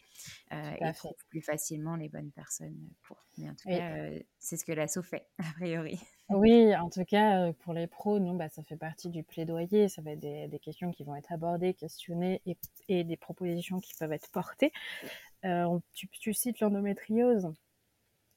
euh, et trouvent plus facilement les bonnes personnes pour. Mais en tout Oui. cas, euh, c'est ce que l'assaut fait, a priori. Oui, en tout cas, pour les pros, nous, bah, ça fait partie du plaidoyer. Ça va être des, des questions qui vont être abordées, questionnées et, et, des propositions qui peuvent être portées. Euh, tu, tu cites l'endométriose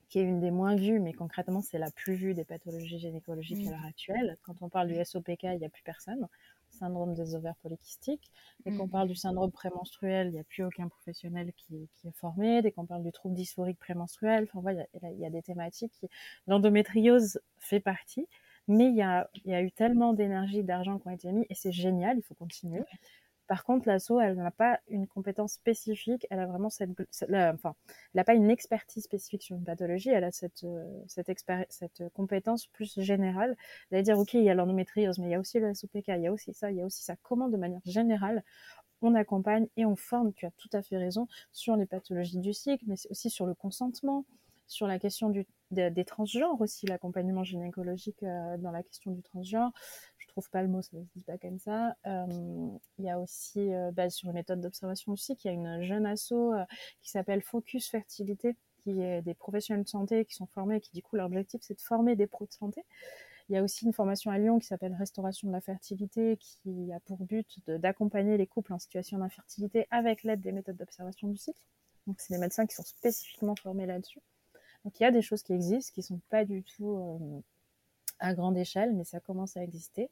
qui est une des moins vues, mais concrètement, c'est la plus vue des pathologies gynécologiques mmh. à l'heure actuelle. Quand on parle du SOPK, il n'y a plus personne. Syndrome des ovaires polykystiques. Dès qu'on mmh. parle du syndrome prémenstruel, il n'y a plus aucun professionnel qui, qui, est formé. Dès qu'on parle du trouble dysphorique prémenstruel, enfin, voilà, il y, y, a des thématiques. Qui... L'endométriose fait partie, mais il y a, y a eu tellement d'énergie, d'argent qui ont été mis, et c'est génial, il faut continuer. Par contre, l'asso, elle n'a pas une compétence spécifique, elle a vraiment cette, enfin, elle n'a pas une expertise spécifique sur une pathologie, elle a cette, cette, cette compétence plus générale, d'aller dire, ok, il y a l'endométriose, mais il y a aussi le SOPK, il y a aussi ça, il y a aussi ça. Comment, de manière générale, on accompagne et on forme, tu as tout à fait raison, sur les pathologies du cycle, mais aussi sur le consentement, sur la question du, des, transgenres aussi, l'accompagnement gynécologique euh, dans la question du transgenre. Trouve pas le mot, ça ne se dit pas comme ça. Euh, il y a aussi, euh, bah, sur les méthodes d'observation aussi, qu'il y a une jeune asso qui s'appelle Focus Fertilité, qui est des professionnels de santé qui sont formés qui, du coup, leur objectif, c'est de former des pros de santé. Il y a aussi une formation à Lyon qui s'appelle Restauration de la fertilité, qui a pour but d'accompagner les couples en situation d'infertilité avec l'aide des méthodes d'observation du cycle. Donc, c'est des médecins qui sont spécifiquement formés là-dessus. Donc il y a des choses qui existent, qui sont pas du tout euh, à grande échelle, mais ça commence à exister.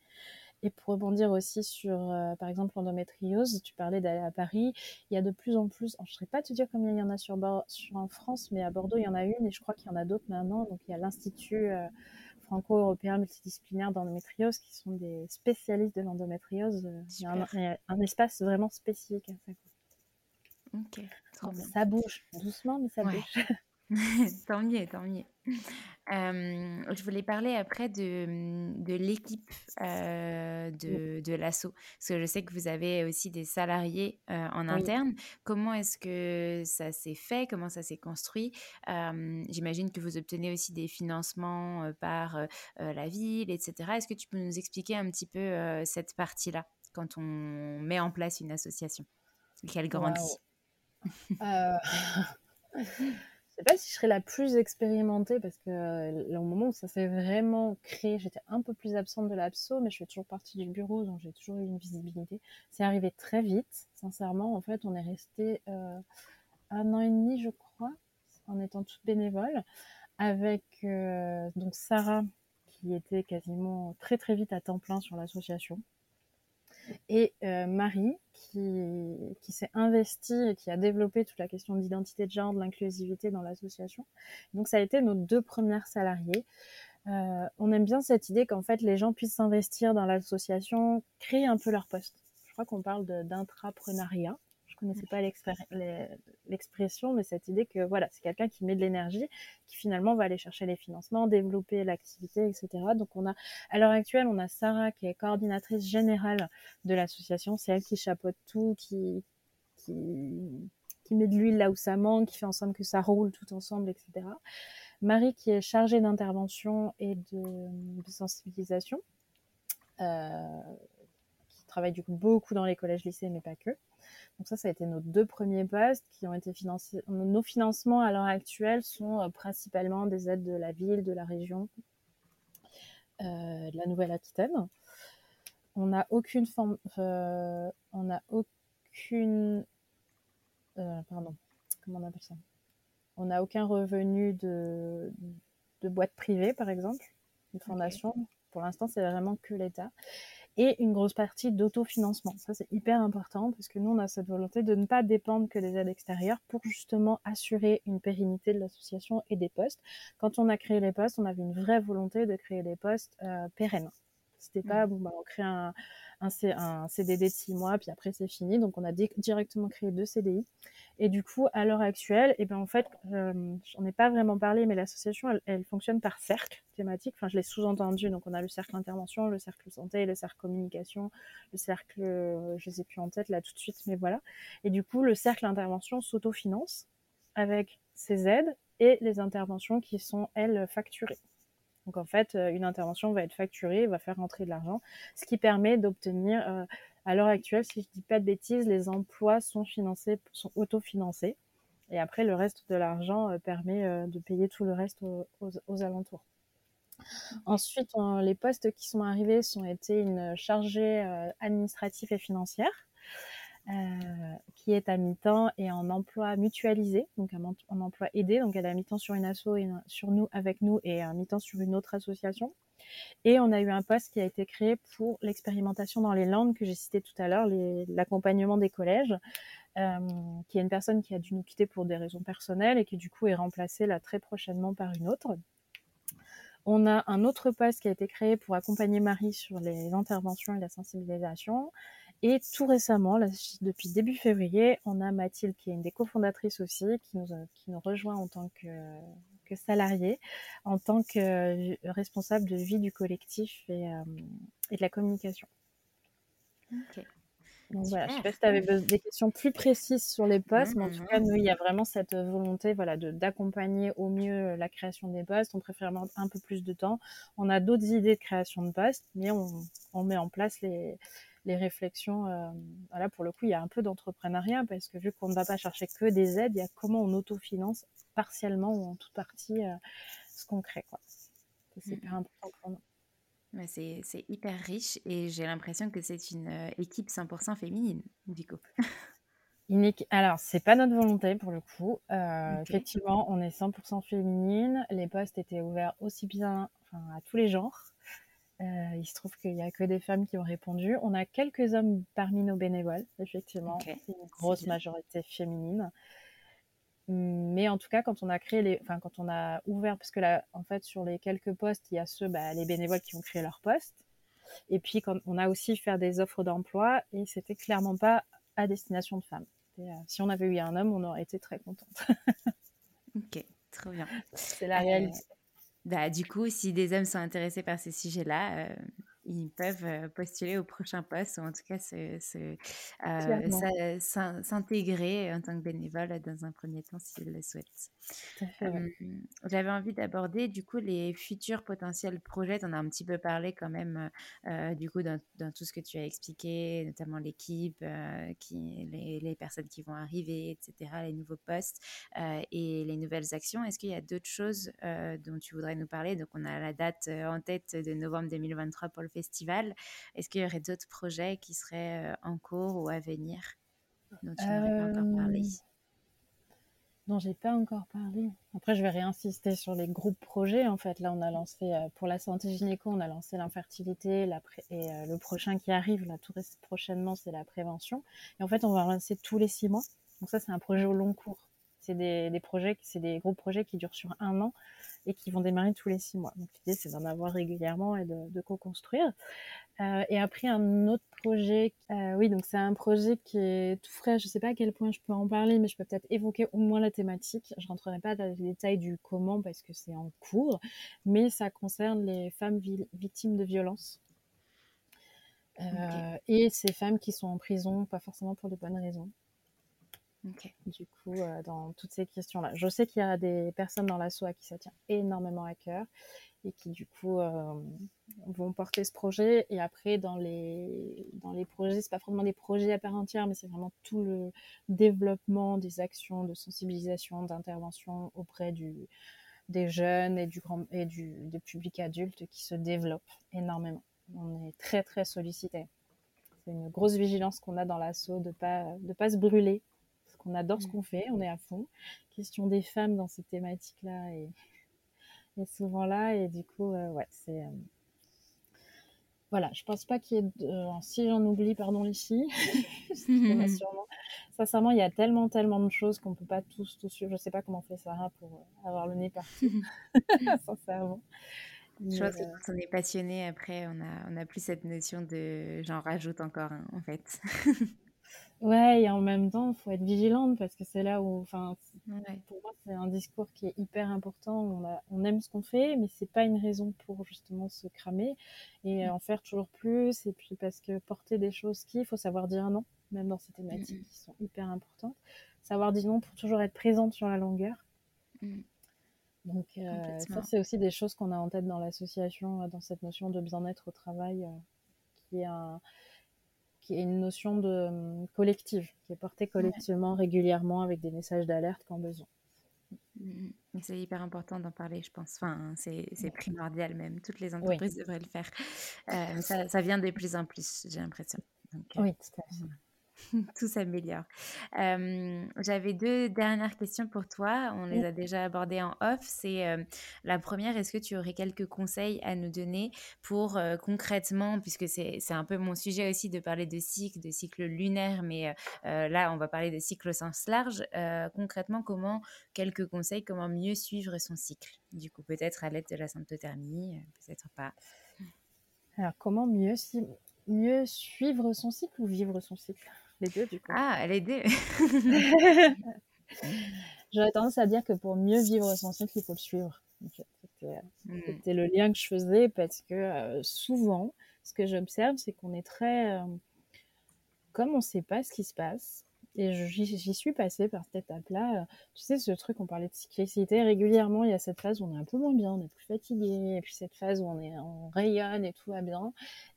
Et pour rebondir aussi sur, euh, par exemple, l'endométriose, tu parlais d'aller à Paris, il y a de plus en plus, je ne saurais pas te dire combien il y en a sur, sur, en France, mais à Bordeaux, il y en a une, et je crois qu'il y en a d'autres maintenant. Donc il y a l'Institut euh, franco-européen multidisciplinaire d'endométriose, qui sont des spécialistes de l'endométriose. Il, y a un, espace vraiment spécifique à ça. Ok, Ça bouge, doucement, mais ça bouge. tant mieux, tant mieux. Je voulais parler après de, mmh, de l'équipe de, de l'assaut, parce que je sais que vous avez aussi des salariés en interne. Comment est-ce que ça s'est fait? Comment ça s'est construit? J'imagine que vous obtenez aussi des financements par la ville, etc. Est-ce que tu peux nous expliquer un petit peu cette partie-là? Quand on met en place une association. Et qu'elle grandit sais pas si je serais la plus expérimentée parce que euh, au moment où ça s'est vraiment créé, j'étais un peu plus absente de l'abso, mais je fais toujours partie du bureau, donc j'ai toujours eu une visibilité. C'est arrivé très vite, sincèrement. En fait, on est resté euh, un an et demi, je crois, en étant toute bénévole, avec euh, donc Sarah qui était quasiment très très vite à temps plein sur l'association et euh, Marie qui, qui s'est investie et qui a développé toute la question d'identité de genre, de l'inclusivité dans l'association. Donc ça a été nos deux premières salariées. Euh, on aime bien cette idée qu'en fait les gens puissent s'investir dans l'association, créer un peu leur poste. Je crois qu'on parle d'intrapreneuriat connaissais pas l'expression, mais cette idée que voilà, c'est quelqu'un qui met de l'énergie, qui finalement va aller chercher les financements, développer l'activité, etc. Donc on a, à l'heure actuelle, on a Sarah qui est coordinatrice générale de l'association, c'est elle qui chapeaute tout, qui, qui, qui met de l'huile là où ça manque, qui fait ensemble que ça roule tout ensemble, etc. Marie qui est chargée d'intervention et de, sensibilisation, euh, qui travaille du coup beaucoup dans les collèges, lycées, mais pas que. Donc ça, ça a été nos deux premiers postes qui ont été financés. Nos financements à l'heure actuelle sont euh, principalement des aides de la ville, de la région, euh, de la Nouvelle-Aquitaine. On n'a aucune forme, euh, on n'a aucune, pardon, comment on appelle ça? On n'a aucun revenu de, de boîte privée, par exemple, une fondation. Pour l'instant, c'est vraiment que l'État et une grosse partie d'autofinancement. Ça, c'est hyper important parce que nous, on a cette volonté de ne pas dépendre que des aides extérieures pour justement assurer une pérennité de l'association et des postes. Quand on a créé les postes, on avait une vraie volonté de créer des postes euh, pérennes. C'était pas, mmh. bon, bah, on crée un, un, un, CDD de six mois, puis après c'est fini. Donc on a directement créé deux CDI. Et du coup, à l'heure actuelle, eh ben en fait, euh, j'en ai pas vraiment parlé, mais l'association, elle, elle, fonctionne par cercle thématique. Enfin, je l'ai sous-entendu. Donc on a le cercle intervention, le cercle santé, le cercle communication, le cercle, euh, je sais plus en tête là tout de suite, mais voilà. Et du coup, le cercle intervention s'autofinance avec ses aides et les interventions qui sont elles facturées. Donc en fait, euh, une intervention va être facturée, va faire rentrer de l'argent, ce qui permet d'obtenir, euh, à l'heure actuelle, si je dis pas de bêtises, les emplois sont financés, sont autofinancés. Et après, le reste de l'argent euh, permet de payer tout le reste aux, alentours. Ensuite, les postes qui sont arrivés sont été une chargée administrative et financière qui est à mi-temps et en emploi mutualisé, donc en, emploi aidé. Donc elle est à mi-temps sur une asso et sur nous avec nous et à mi-temps sur une autre association. Et on a eu un poste qui a été créé pour l'expérimentation dans les langues que j'ai cité tout à l'heure, l'accompagnement des collèges, euh, qui est une personne qui a dû nous quitter pour des raisons personnelles et qui du coup est remplacée là très prochainement par une autre. On a un autre poste qui a été créé pour accompagner Marie sur les interventions et la sensibilisation Et tout récemment, depuis début février, on a Mathilde qui est une des cofondatrices aussi, qui nous, qui nous rejoint en tant que, que salariée, en tant que responsable de vie du collectif et, et de la communication. Ok. Donc voilà, je sais pas si tu avais des questions plus précises sur les postes, mais en tout cas, nous, il y a vraiment cette volonté voilà, d'accompagner au mieux la création des postes. On préfère un peu plus de temps. On a d'autres idées de création de postes, mais on, on met en place les, les réflexions. Euh, voilà, pour le coup, il y a un peu d'entrepreneuriat parce que vu qu'on ne va pas chercher que des aides, il y a comment on autofinance partiellement ou en toute partie euh, ce qu'on crée. C'est hyper important pour nous. C'est hyper riche et j'ai l'impression que c'est une euh, équipe 100% féminine, du coup. Alors, c'est pas notre volonté pour le coup. Euh, effectivement, on est 100% féminine. Les postes étaient ouverts aussi bien à tous les genres. Euh, il se trouve qu'il n'y a que des femmes qui ont répondu. On a quelques hommes parmi nos bénévoles, effectivement. C'est une grosse majorité féminine. Mais en tout cas, quand on a créé les, enfin, quand on a ouvert, parce que là, en fait, sur les quelques postes, il y a ceux, bah, les bénévoles qui ont créé leur poste. Et puis, quand on a aussi fait des offres d'emploi, et c'était clairement pas à destination de femmes. Euh, si on avait eu un homme, on aurait été très contente. ok, trop bien. C'est la réalité. Bah, du coup, si des hommes sont intéressés par ces sujets-là, euh, ils peuvent postuler au prochain poste ou en tout cas s'intégrer en tant que bénévole dans un premier temps s'ils le souhaitent. J'avais envie d'aborder du coup les futurs potentiels projets. On a un petit peu parlé quand même du coup dans, tout ce que tu as expliqué, notamment l'équipe, qui, les, les, personnes qui vont arriver, etc., les nouveaux postes et les nouvelles actions. Est-ce qu'il y a d'autres choses dont tu voudrais nous parler? Donc on a la date en tête de novembre 2023 pour le Est-ce qu'il y aurait d'autres projets qui seraient en cours ou à venir dont tu n'aurais pas encore parlé? Non, j'ai pas encore parlé. Après, je vais réinsister sur les groupes projets. En fait, là, on a lancé pour la santé gynéco, on a lancé l'infertilité, et le prochain qui arrive, tout prochainement, c'est la prévention. Et en fait, on va lancer tous les six mois. Donc ça, c'est un projet au long cours. C'est des, des projets, c'est des groupes projets qui durent sur un an et qui vont démarrer tous les six mois. Donc l'idée, c'est d'en avoir régulièrement et de, de co-construire. Euh, et après, un autre projet, euh, oui, donc c'est un projet qui est tout frais. Je ne sais pas à quel point je peux en parler, mais je peux peut-être évoquer au moins la thématique. Je rentrerai pas dans les détails du comment parce que c'est en cours, mais ça concerne les femmes victimes de violences. Euh, et ces femmes qui sont en prison, pas forcément pour de bonnes raisons. Du coup, euh, dans toutes ces questions-là. Je sais qu'il y a des personnes dans l'assaut à qui ça tient énormément à cœur et qui, du coup, euh, vont porter ce projet. Et après, dans les, dans les projets, c'est pas vraiment des projets à part entière, mais c'est vraiment tout le développement des actions de sensibilisation, d'intervention auprès du, des jeunes et du, grand, et du, des publics adultes qui se développent énormément. On est très, très sollicité. C'est une grosse vigilance qu'on a dans l'assaut de pas, de pas se brûler on adore ce mm. qu'on fait, on est à fond. Question des femmes dans ces thématiques-là et, souvent là. Et du coup, euh, ouais, c'est. Euh, voilà, je pense pas qu'il y ait. De... si j'en oublie, pardon les filles. Sincèrement, il y a tellement, tellement de choses qu'on peut pas tous, tous suivre. Je sais pas comment fait Sarah pour euh, avoir le nez partout. Sincèrement. Je pense que quand on est passionné, après, on a, on a plus cette notion de j'en rajoute encore un, en fait. Ouais, et en même temps, il faut être vigilante parce que c'est là où, enfin, pour moi, c'est un discours qui est hyper important. On, a, on aime ce qu'on fait, mais c'est pas une raison pour justement se cramer et mmh. en faire toujours plus. Et puis parce que porter des choses qui, il faut savoir dire non, même dans ces thématiques mmh. qui sont hyper importantes. Savoir dire non pour toujours être présente sur la longueur. Donc, euh, ça, c'est aussi des choses qu'on a en tête dans l'association, euh, dans cette notion de bien-être au travail, euh, qui est un qui est une notion de hum, collective, qui est portée collectivement régulièrement avec des messages d'alerte quand besoin. Mm, mm. C'est hyper important d'en parler, je pense. Enfin, c'est primordial même. Toutes les entreprises devraient le faire. Euh, ça, ça, vient de plus en plus, j'ai l'impression. oui, tout à fait. tout s'améliore. J'avais deux dernières questions pour toi. On les a déjà abordées en off. C'est la première, est-ce que tu aurais quelques conseils à nous donner pour concrètement, puisque c'est un peu mon sujet aussi de parler de cycle, de cycle lunaire, mais là, on va parler de cycle au sens large. concrètement, comment, quelques conseils, comment mieux suivre son cycle? Du coup, peut-être à l'aide de la symptothermie, peut-être pas. Alors, comment mieux si mieux suivre son cycle ou vivre son cycle? Les deux, du coup. Ah, les deux J'aurais tendance à dire que pour mieux vivre son cycle, il faut le suivre. Euh, hmm. C'était le lien que je faisais parce que euh, souvent, ce que j'observe, c'est qu'on est très... Euh, comme on ne sait pas ce qui se passe, et j'y suis passée par cette étape-là. Tu sais, ce truc, on parlait de cyclicité. Régulièrement, il y a cette phase où on est un peu moins bien, on est plus fatigué. Et puis cette phase où on rayonne et tout va bien.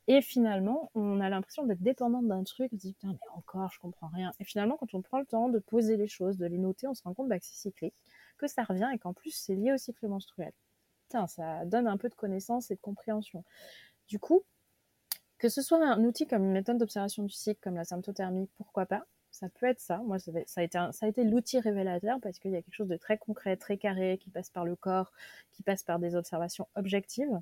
Et finalement, on a l'impression d'être dépendante d'un truc. On se dit, putain, mais encore, je comprends rien. Et finalement, quand on prend le temps de poser les choses, de les noter, on se rend compte bah, que c'est cyclique, que ça revient et qu'en plus, c'est lié au cycle menstruel. Putain, ça donne un peu de connaissance et de compréhension. Du coup, que ce soit un outil comme une méthode d'observation du cycle, comme la symptothermie, pourquoi pas ça peut être ça. Moi, ça, a été, l'outil révélateur parce qu'il y a quelque chose de très concret, très carré, qui passe par le corps, qui passe par des observations objectives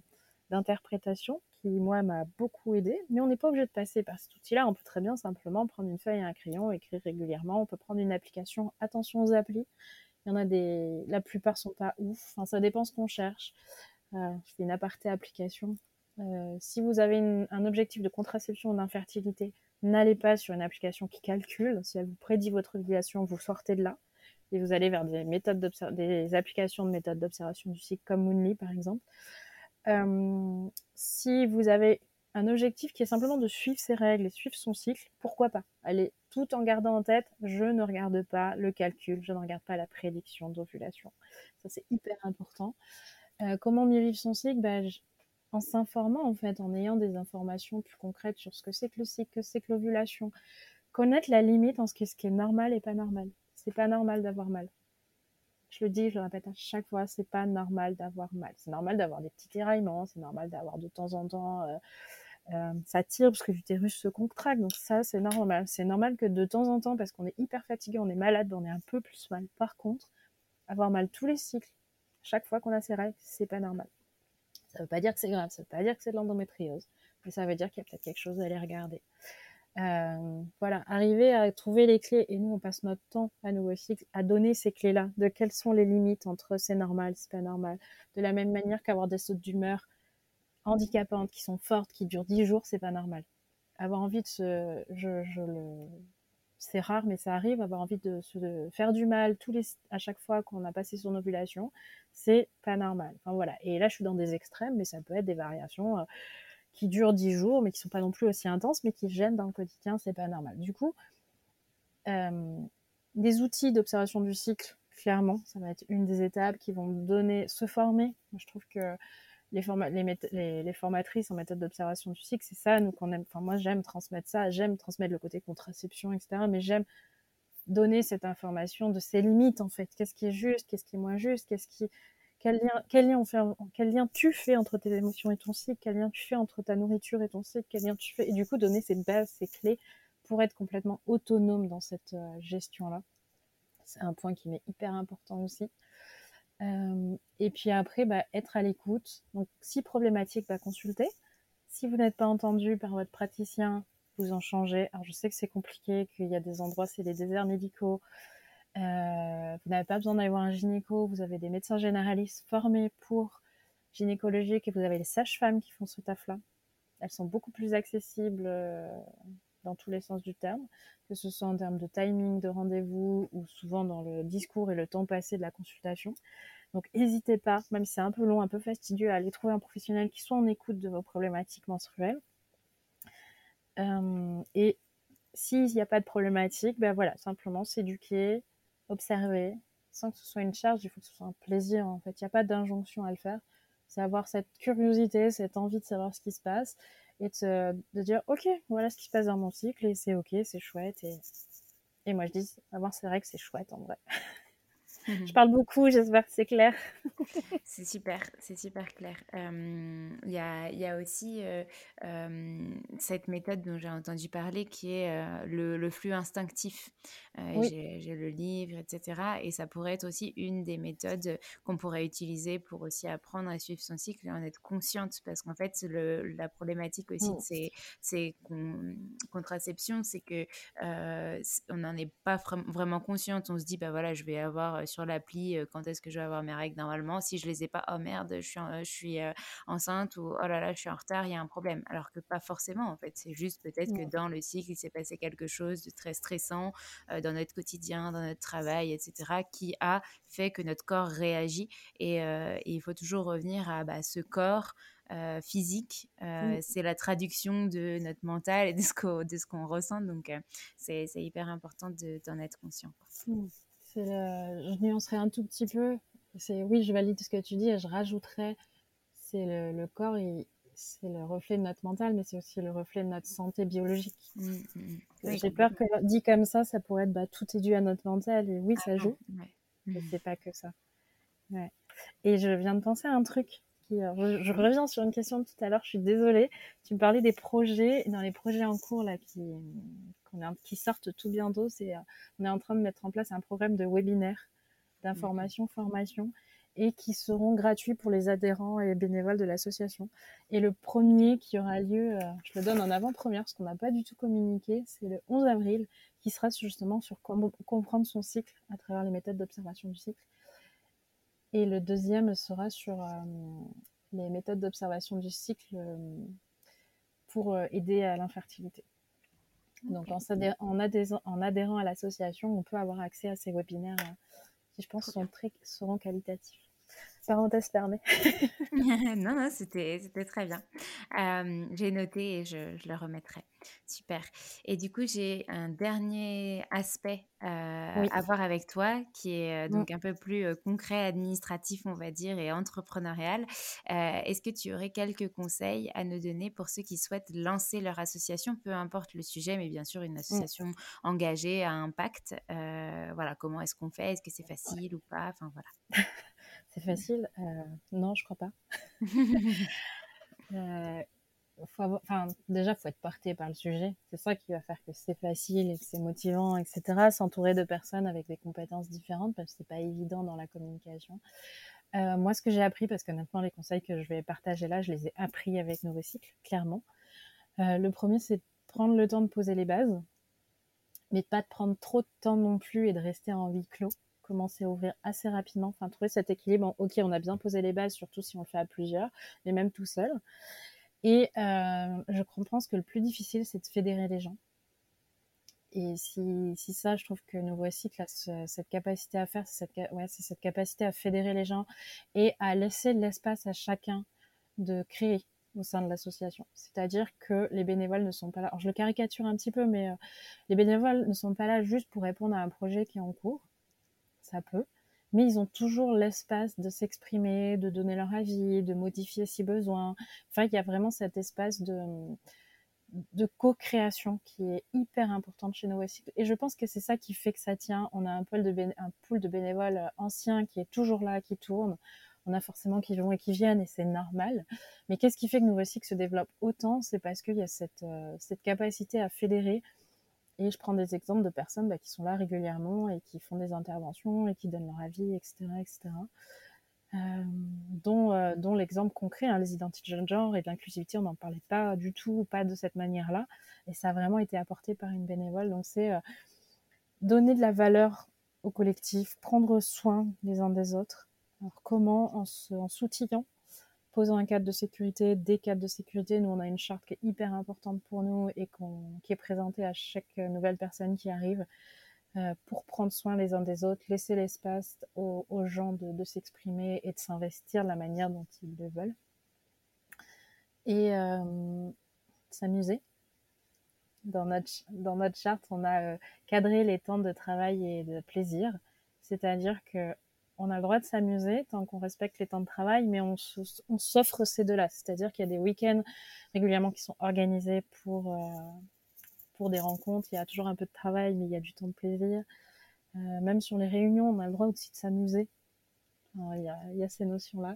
d'interprétation, qui, moi, m'a beaucoup aidé. Mais on n'est pas obligé de passer par cet outil-là. On peut très bien simplement prendre une feuille et un crayon, écrire régulièrement. On peut prendre une application. Attention aux applis. Il y en a des... La plupart sont pas ouf. Enfin, ça dépend ce qu'on cherche. Euh, je fais une aparté application. Euh, si vous avez un objectif de contraception ou d'infertilité, N'allez pas sur une application qui calcule. Si elle vous prédit votre ovulation, vous sortez de là et vous allez vers des applications de méthodes d'observation du cycle comme Moonly par exemple. Euh, si vous avez un objectif qui est simplement de suivre ses règles et suivre son cycle, pourquoi pas? Allez tout en gardant en tête, je ne regarde pas le calcul, je ne regarde pas la prédiction d'ovulation. Ça c'est hyper important. Euh, comment mieux vivre son cycle? Bah, en s'informant en fait, en ayant des informations plus concrètes sur ce que c'est que le cycle, que c'est que l'ovulation, connaître la limite en ce qui est, normal et pas normal. C'est pas normal d'avoir mal. Je le dis, je le répète à chaque fois, c'est pas normal d'avoir mal. C'est normal d'avoir des petits tiraillements, c'est normal d'avoir de temps en temps euh, euh, ça tire parce que l'utérus se contracte, donc ça c'est normal. C'est normal que de temps en temps, parce qu'on est hyper fatigué, on est malade, on est un peu plus mal. Par contre, avoir mal tous les cycles, chaque fois qu'on a ses règles, c'est pas normal. Ça ne veut pas dire que c'est grave, ça ne veut pas dire que c'est de l'endométriose, mais ça veut dire qu'il y a peut-être quelque chose à aller regarder. Euh, voilà, arriver à trouver les clés, et nous on passe notre temps à nouveau cycle à donner ces clés-là, de quelles sont les limites entre c'est normal, c'est pas normal. De la même manière qu'avoir des sautes d'humeur handicapantes qui sont fortes, qui durent 10 jours, c'est pas normal. Avoir envie de se. Je le c'est rare, mais ça arrive, avoir envie de se faire du mal tous les, à chaque fois qu'on a passé son ovulation, c'est pas normal. Enfin voilà. Et là, je suis dans des extrêmes, mais ça peut être des variations euh, qui durent 10 jours, mais qui sont pas non plus aussi intenses, mais qui gênent dans le quotidien, c'est pas normal. Du coup, euh, des outils d'observation du cycle, clairement, ça va être une des étapes qui vont donner, se former. je trouve que les, formatrices en méthode d'observation du cycle, c'est ça, nous qu'on aime. Enfin, moi, j'aime transmettre ça, j'aime transmettre le côté contraception, etc. Mais j'aime donner cette information de ses limites, en fait. Qu'est-ce qui est juste, qu'est-ce qui est moins juste, qu'est-ce qui, quel lien, quel lien quel lien tu fais entre tes émotions et ton cycle, quel lien tu fais entre ta nourriture et ton cycle, quel lien tu fais, et du coup, donner ces bases, ces clés pour être complètement autonome dans cette euh, gestion-là. C'est un point qui m'est hyper important aussi. Et puis après, bah, être à l'écoute. Donc, si problématique, bah, consulter. Si vous n'êtes pas entendu par votre praticien, vous en changez. Alors, je sais que c'est compliqué, qu'il y a des endroits, c'est des déserts médicaux. Euh, vous n'avez pas besoin d'aller voir un gynéco. Vous avez des médecins généralistes formés pour gynécologie et vous avez les sages-femmes qui font ce taf-là. Elles sont beaucoup plus accessibles euh, dans tous les sens du terme, que ce soit en termes de timing de rendez-vous ou souvent dans le discours et le temps passé de la consultation. Donc n'hésitez pas, même si c'est un peu long, un peu fastidieux, à aller trouver un professionnel qui soit en écoute de vos problématiques menstruelles. Euh, et s'il n'y a pas de problématique, ben voilà, simplement s'éduquer, observer, sans que ce soit une charge, il faut que ce soit un plaisir en fait. Il n'y a pas d'injonction à le faire. C'est avoir cette curiosité, cette envie de savoir ce qui se passe et de, dire ok voilà ce qui se passe dans mon cycle et c'est ok c'est chouette. Et, et moi je dis avoir c'est vrai c'est chouette en vrai Mhm. Je parle beaucoup, j'espère que c'est clair. c'est super, c'est super clair. Il y, a, y, a, aussi cette méthode dont j'ai entendu parler qui est le, flux instinctif. J'ai le livre, etc. Et ça pourrait être aussi une des méthodes qu'on pourrait utiliser pour aussi apprendre à suivre son cycle et en être consciente. Parce qu'en fait, le, la problématique aussi de ces, ces contraceptions, c'est que on n'en est pas vraiment consciente. On se dit, bah voilà, je vais avoir sur l'appli quand est-ce que je vais avoir mes règles normalement. Si je les ai pas, oh merde, je suis, je suis enceinte ou oh là là, je suis en retard, il y a un problème. Alors que pas forcément, en fait. C'est juste peut-être que dans le cycle, il s'est passé quelque chose de très stressant dans notre quotidien, dans notre travail, etc., qui a fait que notre corps réagit. Et, il faut toujours revenir à bah, ce corps. physique, c'est la traduction de notre mental et de ce qu'on ressent. Donc, c'est hyper important d'en être conscient. Mmh. Je nuancerai un tout petit peu. Oui, je valide ce que tu dis et je rajouterais c'est le, corps, c'est le reflet de notre mental, mais c'est aussi le reflet de notre santé biologique. Mmh, mmh, mmh. J'ai peur que dit comme ça, ça pourrait être bah, tout est dû à notre mental. Et oui, ça ah joue. Mais c'est pas que ça. Et je viens de penser à un truc. Qui, je, reviens sur une question de tout à l'heure. Je suis désolée. Tu me parlais des projets. Dans les projets en cours là, qui, qui sortent tout bientôt, c'est, euh, on est en train de mettre en place un programme de webinaire, d'information, formation et qui seront gratuits pour les adhérents et bénévoles de l'association. Et le premier qui aura lieu, euh, je le donne en avant-première parce qu'on n'a pas du tout communiqué, c'est le 11 avril, qui sera justement sur comprendre son cycle à travers les méthodes d'observation du cycle. Et le deuxième sera sur euh, les méthodes d'observation du cycle euh, pour aider à l'infertilité. Donc en, en, adhérant à l'association, on peut avoir accès à ces webinaires qui, je pense, sont très, seront qualitatifs parenthèse fermée. non, non, c'était très bien. j'ai noté et je, je, le remettrai. Super. Et du coup, j'ai un dernier aspect à voir avec toi qui est mmh. donc un peu plus concret, administratif, on va dire, et entrepreneurial. Est-ce que tu aurais quelques conseils à nous donner pour ceux qui souhaitent lancer leur association, peu importe le sujet, mais bien sûr une mmh. association engagée à impact Voilà, comment est-ce qu'on fait? Est-ce que c'est facile ou pas? Enfin, voilà. C'est facile euh, Non, je crois pas. euh, enfin, déjà, faut être porté par le sujet. C'est ça qui va faire que c'est facile et que c'est motivant, etc. S'entourer de personnes avec des compétences différentes, parce que c'est pas évident dans la communication. Euh, moi, ce que j'ai appris, parce que maintenant les conseils que je vais partager là, je les ai appris avec nos recycles, clairement. Euh, le premier, c'est de prendre le temps de poser les bases, mais pas de prendre trop de temps non plus et de rester en huis clos commencer à ouvrir assez rapidement, enfin trouver cet équilibre. ok, on a bien posé les bases, surtout si on le fait à plusieurs, mais même tout seul. Et euh, je comprends que le plus difficile, c'est de fédérer les gens. Et si, ça, je trouve que Cycle a cette capacité à faire, c'est cette, capacité à fédérer les gens et à laisser l'espace à chacun de créer au sein de l'association. C'est-à-dire que les bénévoles ne sont pas là. Alors je le caricature un petit peu, mais euh, les bénévoles ne sont pas là juste pour répondre à un projet qui est en cours ça peut, mais ils ont toujours l'espace de s'exprimer, de donner leur avis, de modifier si besoin. Enfin, il y a vraiment cet espace de, de co-création qui est hyper importante chez nos Et je pense que c'est ça qui fait que ça tient. On a un pool de, bénévoles anciens qui est toujours là, qui tourne. On a forcément qui vont et qui viennent et c'est normal. Mais qu'est-ce qui fait que Nouveau se développe autant? C'est parce qu'il y a cette, euh, cette capacité à fédérer, et je prends des exemples de personnes bah, qui sont là régulièrement et qui font des interventions et qui donnent leur avis, etc. etc. Euh, dont, euh, dont l'exemple concret, hein, les identités de genre et de l'inclusivité, on n'en parlait pas du tout, pas de cette manière-là. Et ça a vraiment été apporté par une bénévole. Donc c'est euh, donner de la valeur au collectif, prendre soin les uns des autres. Alors comment En, en s'outillant posant un cadre de sécurité, des cadres de sécurité. Nous, on a une charte qui est hyper importante pour nous et qui est présentée à chaque nouvelle personne qui arrive euh, pour prendre soin les uns des autres, laisser l'espace aux, gens de, s'exprimer et de s'investir de la manière dont ils le veulent. Et euh, s'amuser. Dans notre, dans notre charte, on a euh, cadré les temps de travail et de plaisir. C'est-à-dire que on a le droit de s'amuser tant qu'on respecte les temps de travail, mais on, s'offre ces deux-là. C'est-à-dire qu'il y a des week-ends régulièrement qui sont organisés pour, euh, pour des rencontres. Il y a toujours un peu de travail, mais il y a du temps de plaisir. Euh, même sur les réunions, on a le droit aussi de s'amuser. Il y, a, ces notions-là.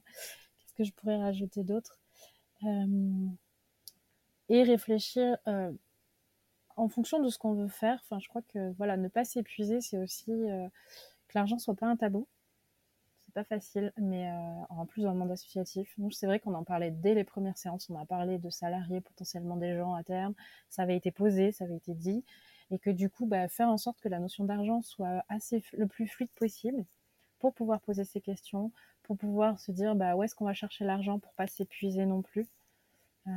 Qu'est-ce que je pourrais rajouter d'autre? Euh, Et réfléchir en fonction de ce qu'on veut faire. Enfin, je crois que voilà, ne pas s'épuiser, c'est aussi que l'argent soit pas un tabou pas facile, mais euh, en plus dans le monde associatif, nous c'est vrai qu'on en parlait dès les premières séances, on a parlé de salariés, potentiellement des gens à terme, ça avait été posé, ça avait été dit, et que du coup, bah, faire en sorte que la notion d'argent soit assez le plus fluide possible, pour pouvoir poser ces questions, pour pouvoir se dire bah, où est-ce qu'on va chercher l'argent pour pas s'épuiser non plus. Euh,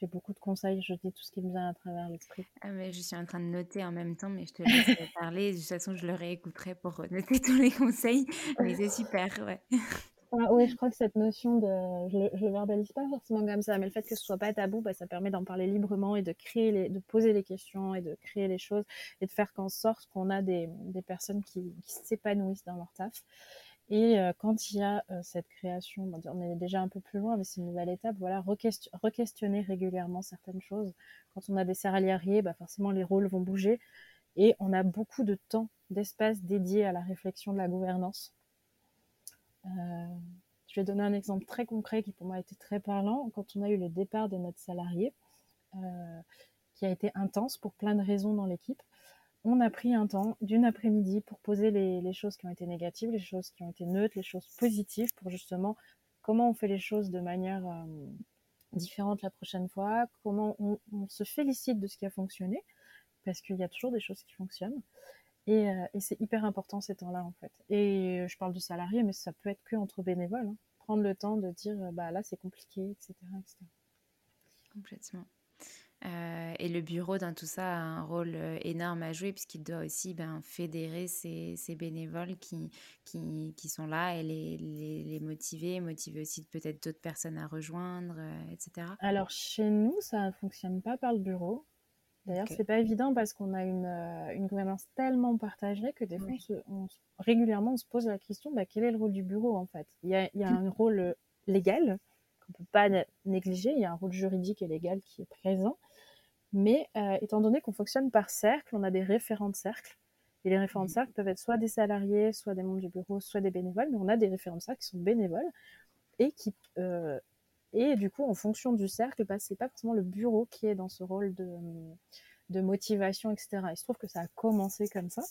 j'ai beaucoup de conseils, je dis tout ce qui me vient à travers l'esprit. Ah, mais je suis en train de noter en même temps, mais je te laisse parler. De toute façon, je le réécouterai pour noter tous les conseils. Mais c'est super, ouais. Ah, oui, je crois que cette notion de, je le, le verbalise pas forcément comme ça, mais le fait que ce soit pas tabou, bah, ça permet d'en parler librement et de créer les, de poser les questions et de créer les choses et de faire qu'en sorte qu'on a des, des personnes qui, qui s'épanouissent dans leur taf. Et euh, quand il y a euh, cette création, on est déjà un peu plus loin, mais c'est une nouvelle étape, voilà, re-questionner régulièrement certaines choses. Quand on a des salariés, bah forcément les rôles vont bouger et on a beaucoup de temps, d'espace dédié à la réflexion de la gouvernance. Euh, je vais donner un exemple très concret qui pour moi a été très parlant. Quand on a eu le départ de notre salarié, qui a été intense pour plein de raisons dans l'équipe, on a pris un temps d'une après-midi pour poser les, choses qui ont été négatives, les choses qui ont été neutres, les choses positives pour justement comment on fait les choses de manière euh, différente la prochaine fois, comment on, se félicite de ce qui a fonctionné, parce qu'il y a toujours des choses qui fonctionnent. Et, euh, c'est hyper important ces temps-là en fait. Et je parle de salariés, mais ça peut être que entre bénévoles. Hein. Prendre le temps de dire bah là c'est compliqué, etc., etc. Complètement. Euh, et le bureau dans tout ça a un rôle euh, énorme à jouer puisqu'il doit aussi ben, fédérer ces, bénévoles qui, qui, qui, sont là et les, les, les motiver, motiver aussi peut-être d'autres personnes à rejoindre, euh, etc. Alors chez nous, ça ne fonctionne pas par le bureau. D'ailleurs, ce c'est pas évident parce qu'on a une, une, gouvernance tellement partagée que des fois, on régulièrement, on se pose la question bah, quel est le rôle du bureau en fait? Il y a, il y a un rôle légal qu'on peut pas négliger, il y a un rôle juridique et légal qui est présent. Mais euh, étant donné qu'on fonctionne par cercle, on a des référents de cercle. Et les référents de mmh. cercle peuvent être soit des salariés, soit des membres du bureau, soit des bénévoles. Mais on a des référents de cercle qui sont bénévoles et qui euh, et du coup, en fonction du cercle, bah, c'est pas forcément le bureau qui est dans ce rôle de, de motivation, etc. Il se trouve que ça a commencé comme ça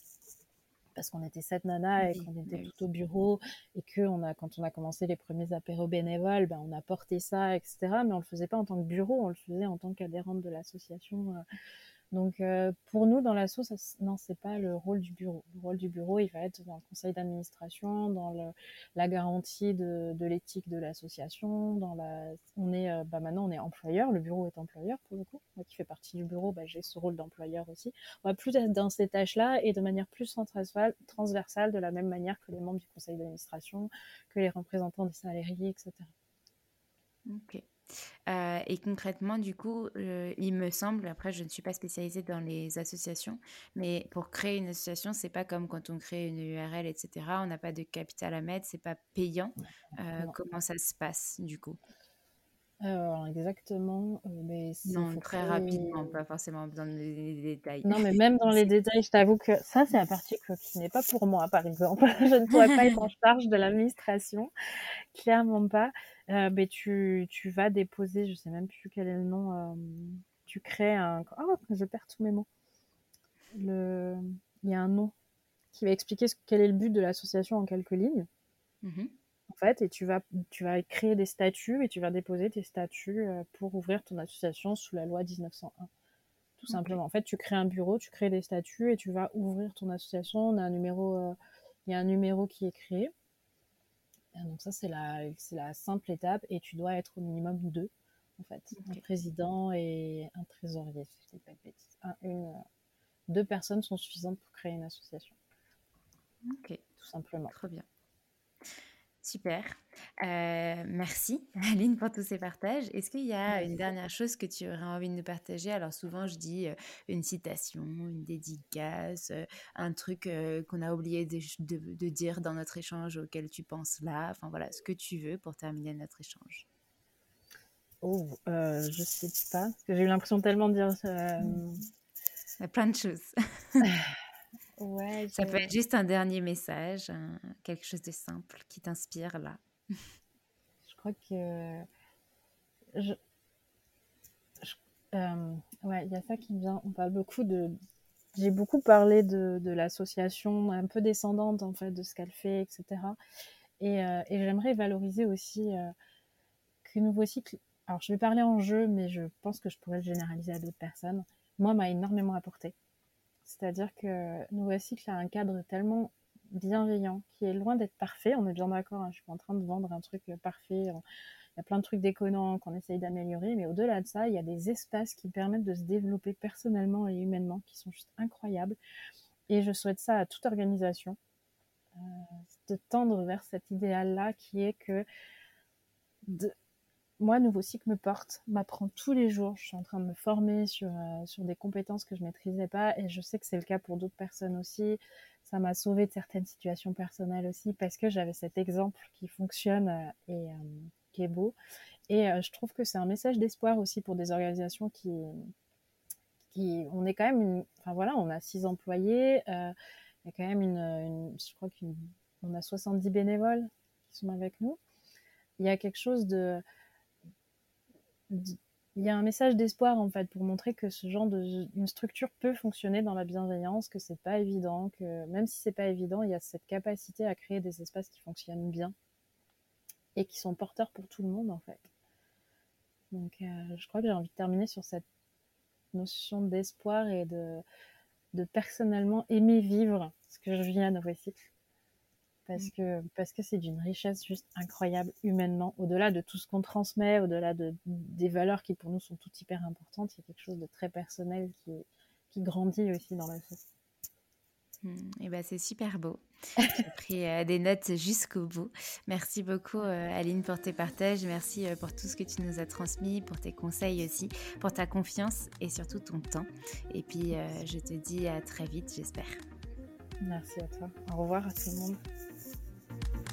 parce qu'on était sept nanas et qu'on était tout au bureau et que on a, quand on a commencé les premiers apéros bénévoles, ben, on a porté ça, etc. Mais on le faisait pas en tant que bureau, on le faisait en tant qu'adhérente de l'association. Euh, donc euh, pour nous dans l'asso, non, c'est pas le rôle du bureau. Le rôle du bureau, il va être dans le conseil d'administration, dans le, la garantie de, de l'éthique de l'association, dans la, on est, euh, bah maintenant on est employeur, le bureau est employeur pour le coup. Moi qui fais partie du bureau, bah, j'ai ce rôle d'employeur aussi. On va plus être dans ces tâches-là et de manière plus transversale, de la même manière que les membres du conseil d'administration, que les représentants des salariés, etc. Euh, et concrètement, du coup, euh, il me semble, après, je ne suis pas spécialisée dans les associations, mais pour créer une association, c'est pas comme quand on crée une URL, etc. On n'a pas de capital à mettre, c'est pas payant. Euh, comment ça se passe, du coup? Alors, exactement, mais Non, très rapidement, pas forcément besoin de les détails. Non, mais même dans les détails, je t'avoue que ça, c'est un parti qui n'est pas pour moi, par exemple. je ne pourrais pas être en charge de l'administration, clairement pas. Euh, ben, tu, tu, vas déposer, je sais même plus quel est le nom, euh, tu crées un... Oh, je perds tous mes mots. Le... Il y a un nom qui va expliquer ce, quel est le but de l'association en quelques lignes. Mmh fait, et tu vas, tu vas créer des statuts et tu vas déposer tes statuts euh, pour ouvrir ton association sous la loi 1901. Tout simplement. En fait, tu crées un bureau, tu crées des statuts et tu vas ouvrir ton association. On a un numéro, il y a un numéro qui est créé. Donc ça, c'est la, simple étape et tu dois être au minimum deux, en fait. Un président et un trésorier, si je dis pas de bêtises. une, deux personnes sont suffisantes pour créer une association. Ok. Tout simplement. Très bien. Super. Euh, merci Aline pour tous ces partages. Est-ce qu'il y a une dernière chose que tu aurais envie de nous partager? Alors souvent je dis euh, une citation, une dédicace, euh, un truc qu'on a oublié de, dire dans notre échange auquel tu penses là. Enfin voilà, ce que tu veux pour terminer notre échange. Oh, je sais pas. Parce que j'ai eu l'impression tellement de dire... A plein de choses. Ouais, ça peut être juste un dernier message, quelque chose de simple qui t'inspire là. je crois que je, euh, ouais, il y a ça qui me vient. On parle beaucoup de. J'ai beaucoup parlé de, de l'association un peu descendante en fait de ce qu'elle fait, etc. Et, euh, et j'aimerais valoriser aussi euh, que Nouveau Cycle. Alors je vais parler en jeu, mais je pense que je pourrais le généraliser à d'autres personnes. Moi, m'a énormément apporté. C'est-à-dire que Nouveau Cycle a un cadre tellement bienveillant, qui est loin d'être parfait. On est bien d'accord, hein, je suis pas en train de vendre un truc parfait. Il y a plein de trucs déconnants qu'on essaye d'améliorer, mais au-delà de ça, il y a des espaces qui permettent de se développer personnellement et humainement qui sont juste incroyables. Et je souhaite ça à toute organisation, euh, de tendre vers cet idéal-là qui est que de, moi, Nouveau Cycle me porte, m'apprend tous les jours. Je suis en train de me former sur, euh, sur des compétences que je maîtrisais pas et je sais que c'est le cas pour d'autres personnes aussi. Ça m'a sauvé de certaines situations personnelles aussi parce que j'avais cet exemple qui fonctionne euh, et euh, qui est beau. Et je trouve que c'est un message d'espoir aussi pour des organisations qui, qui, on est quand même une, enfin voilà, on a six employés, il y a quand même une je crois qu'on a 70 bénévoles qui sont avec nous. Il y a quelque chose de, il y a un message d'espoir en fait pour montrer que ce genre de une structure peut fonctionner dans la bienveillance, que c'est pas évident, que même si c'est pas évident, il y a cette capacité à créer des espaces qui fonctionnent bien et qui sont porteurs pour tout le monde en fait. Donc euh, je crois que j'ai envie de terminer sur cette notion d'espoir et de, de personnellement aimer vivre ce que je viens de cycle parce mm. que parce que c'est d'une richesse juste incroyable humainement. Au-delà de tout ce qu'on transmet, au-delà de, des valeurs qui pour nous sont toutes hyper importantes, il y a quelque chose de très personnel qui, qui grandit aussi dans la vie. Mm. et eh ben c'est super beau. J'ai pris euh, des notes jusqu'au bout. Merci beaucoup euh, Aline pour tes partages. Merci euh, pour tout ce que tu nous as transmis, pour tes conseils aussi, pour ta confiance et surtout ton temps. Et puis je te dis à très vite, j'espère. Merci à toi. Au revoir à tout le monde.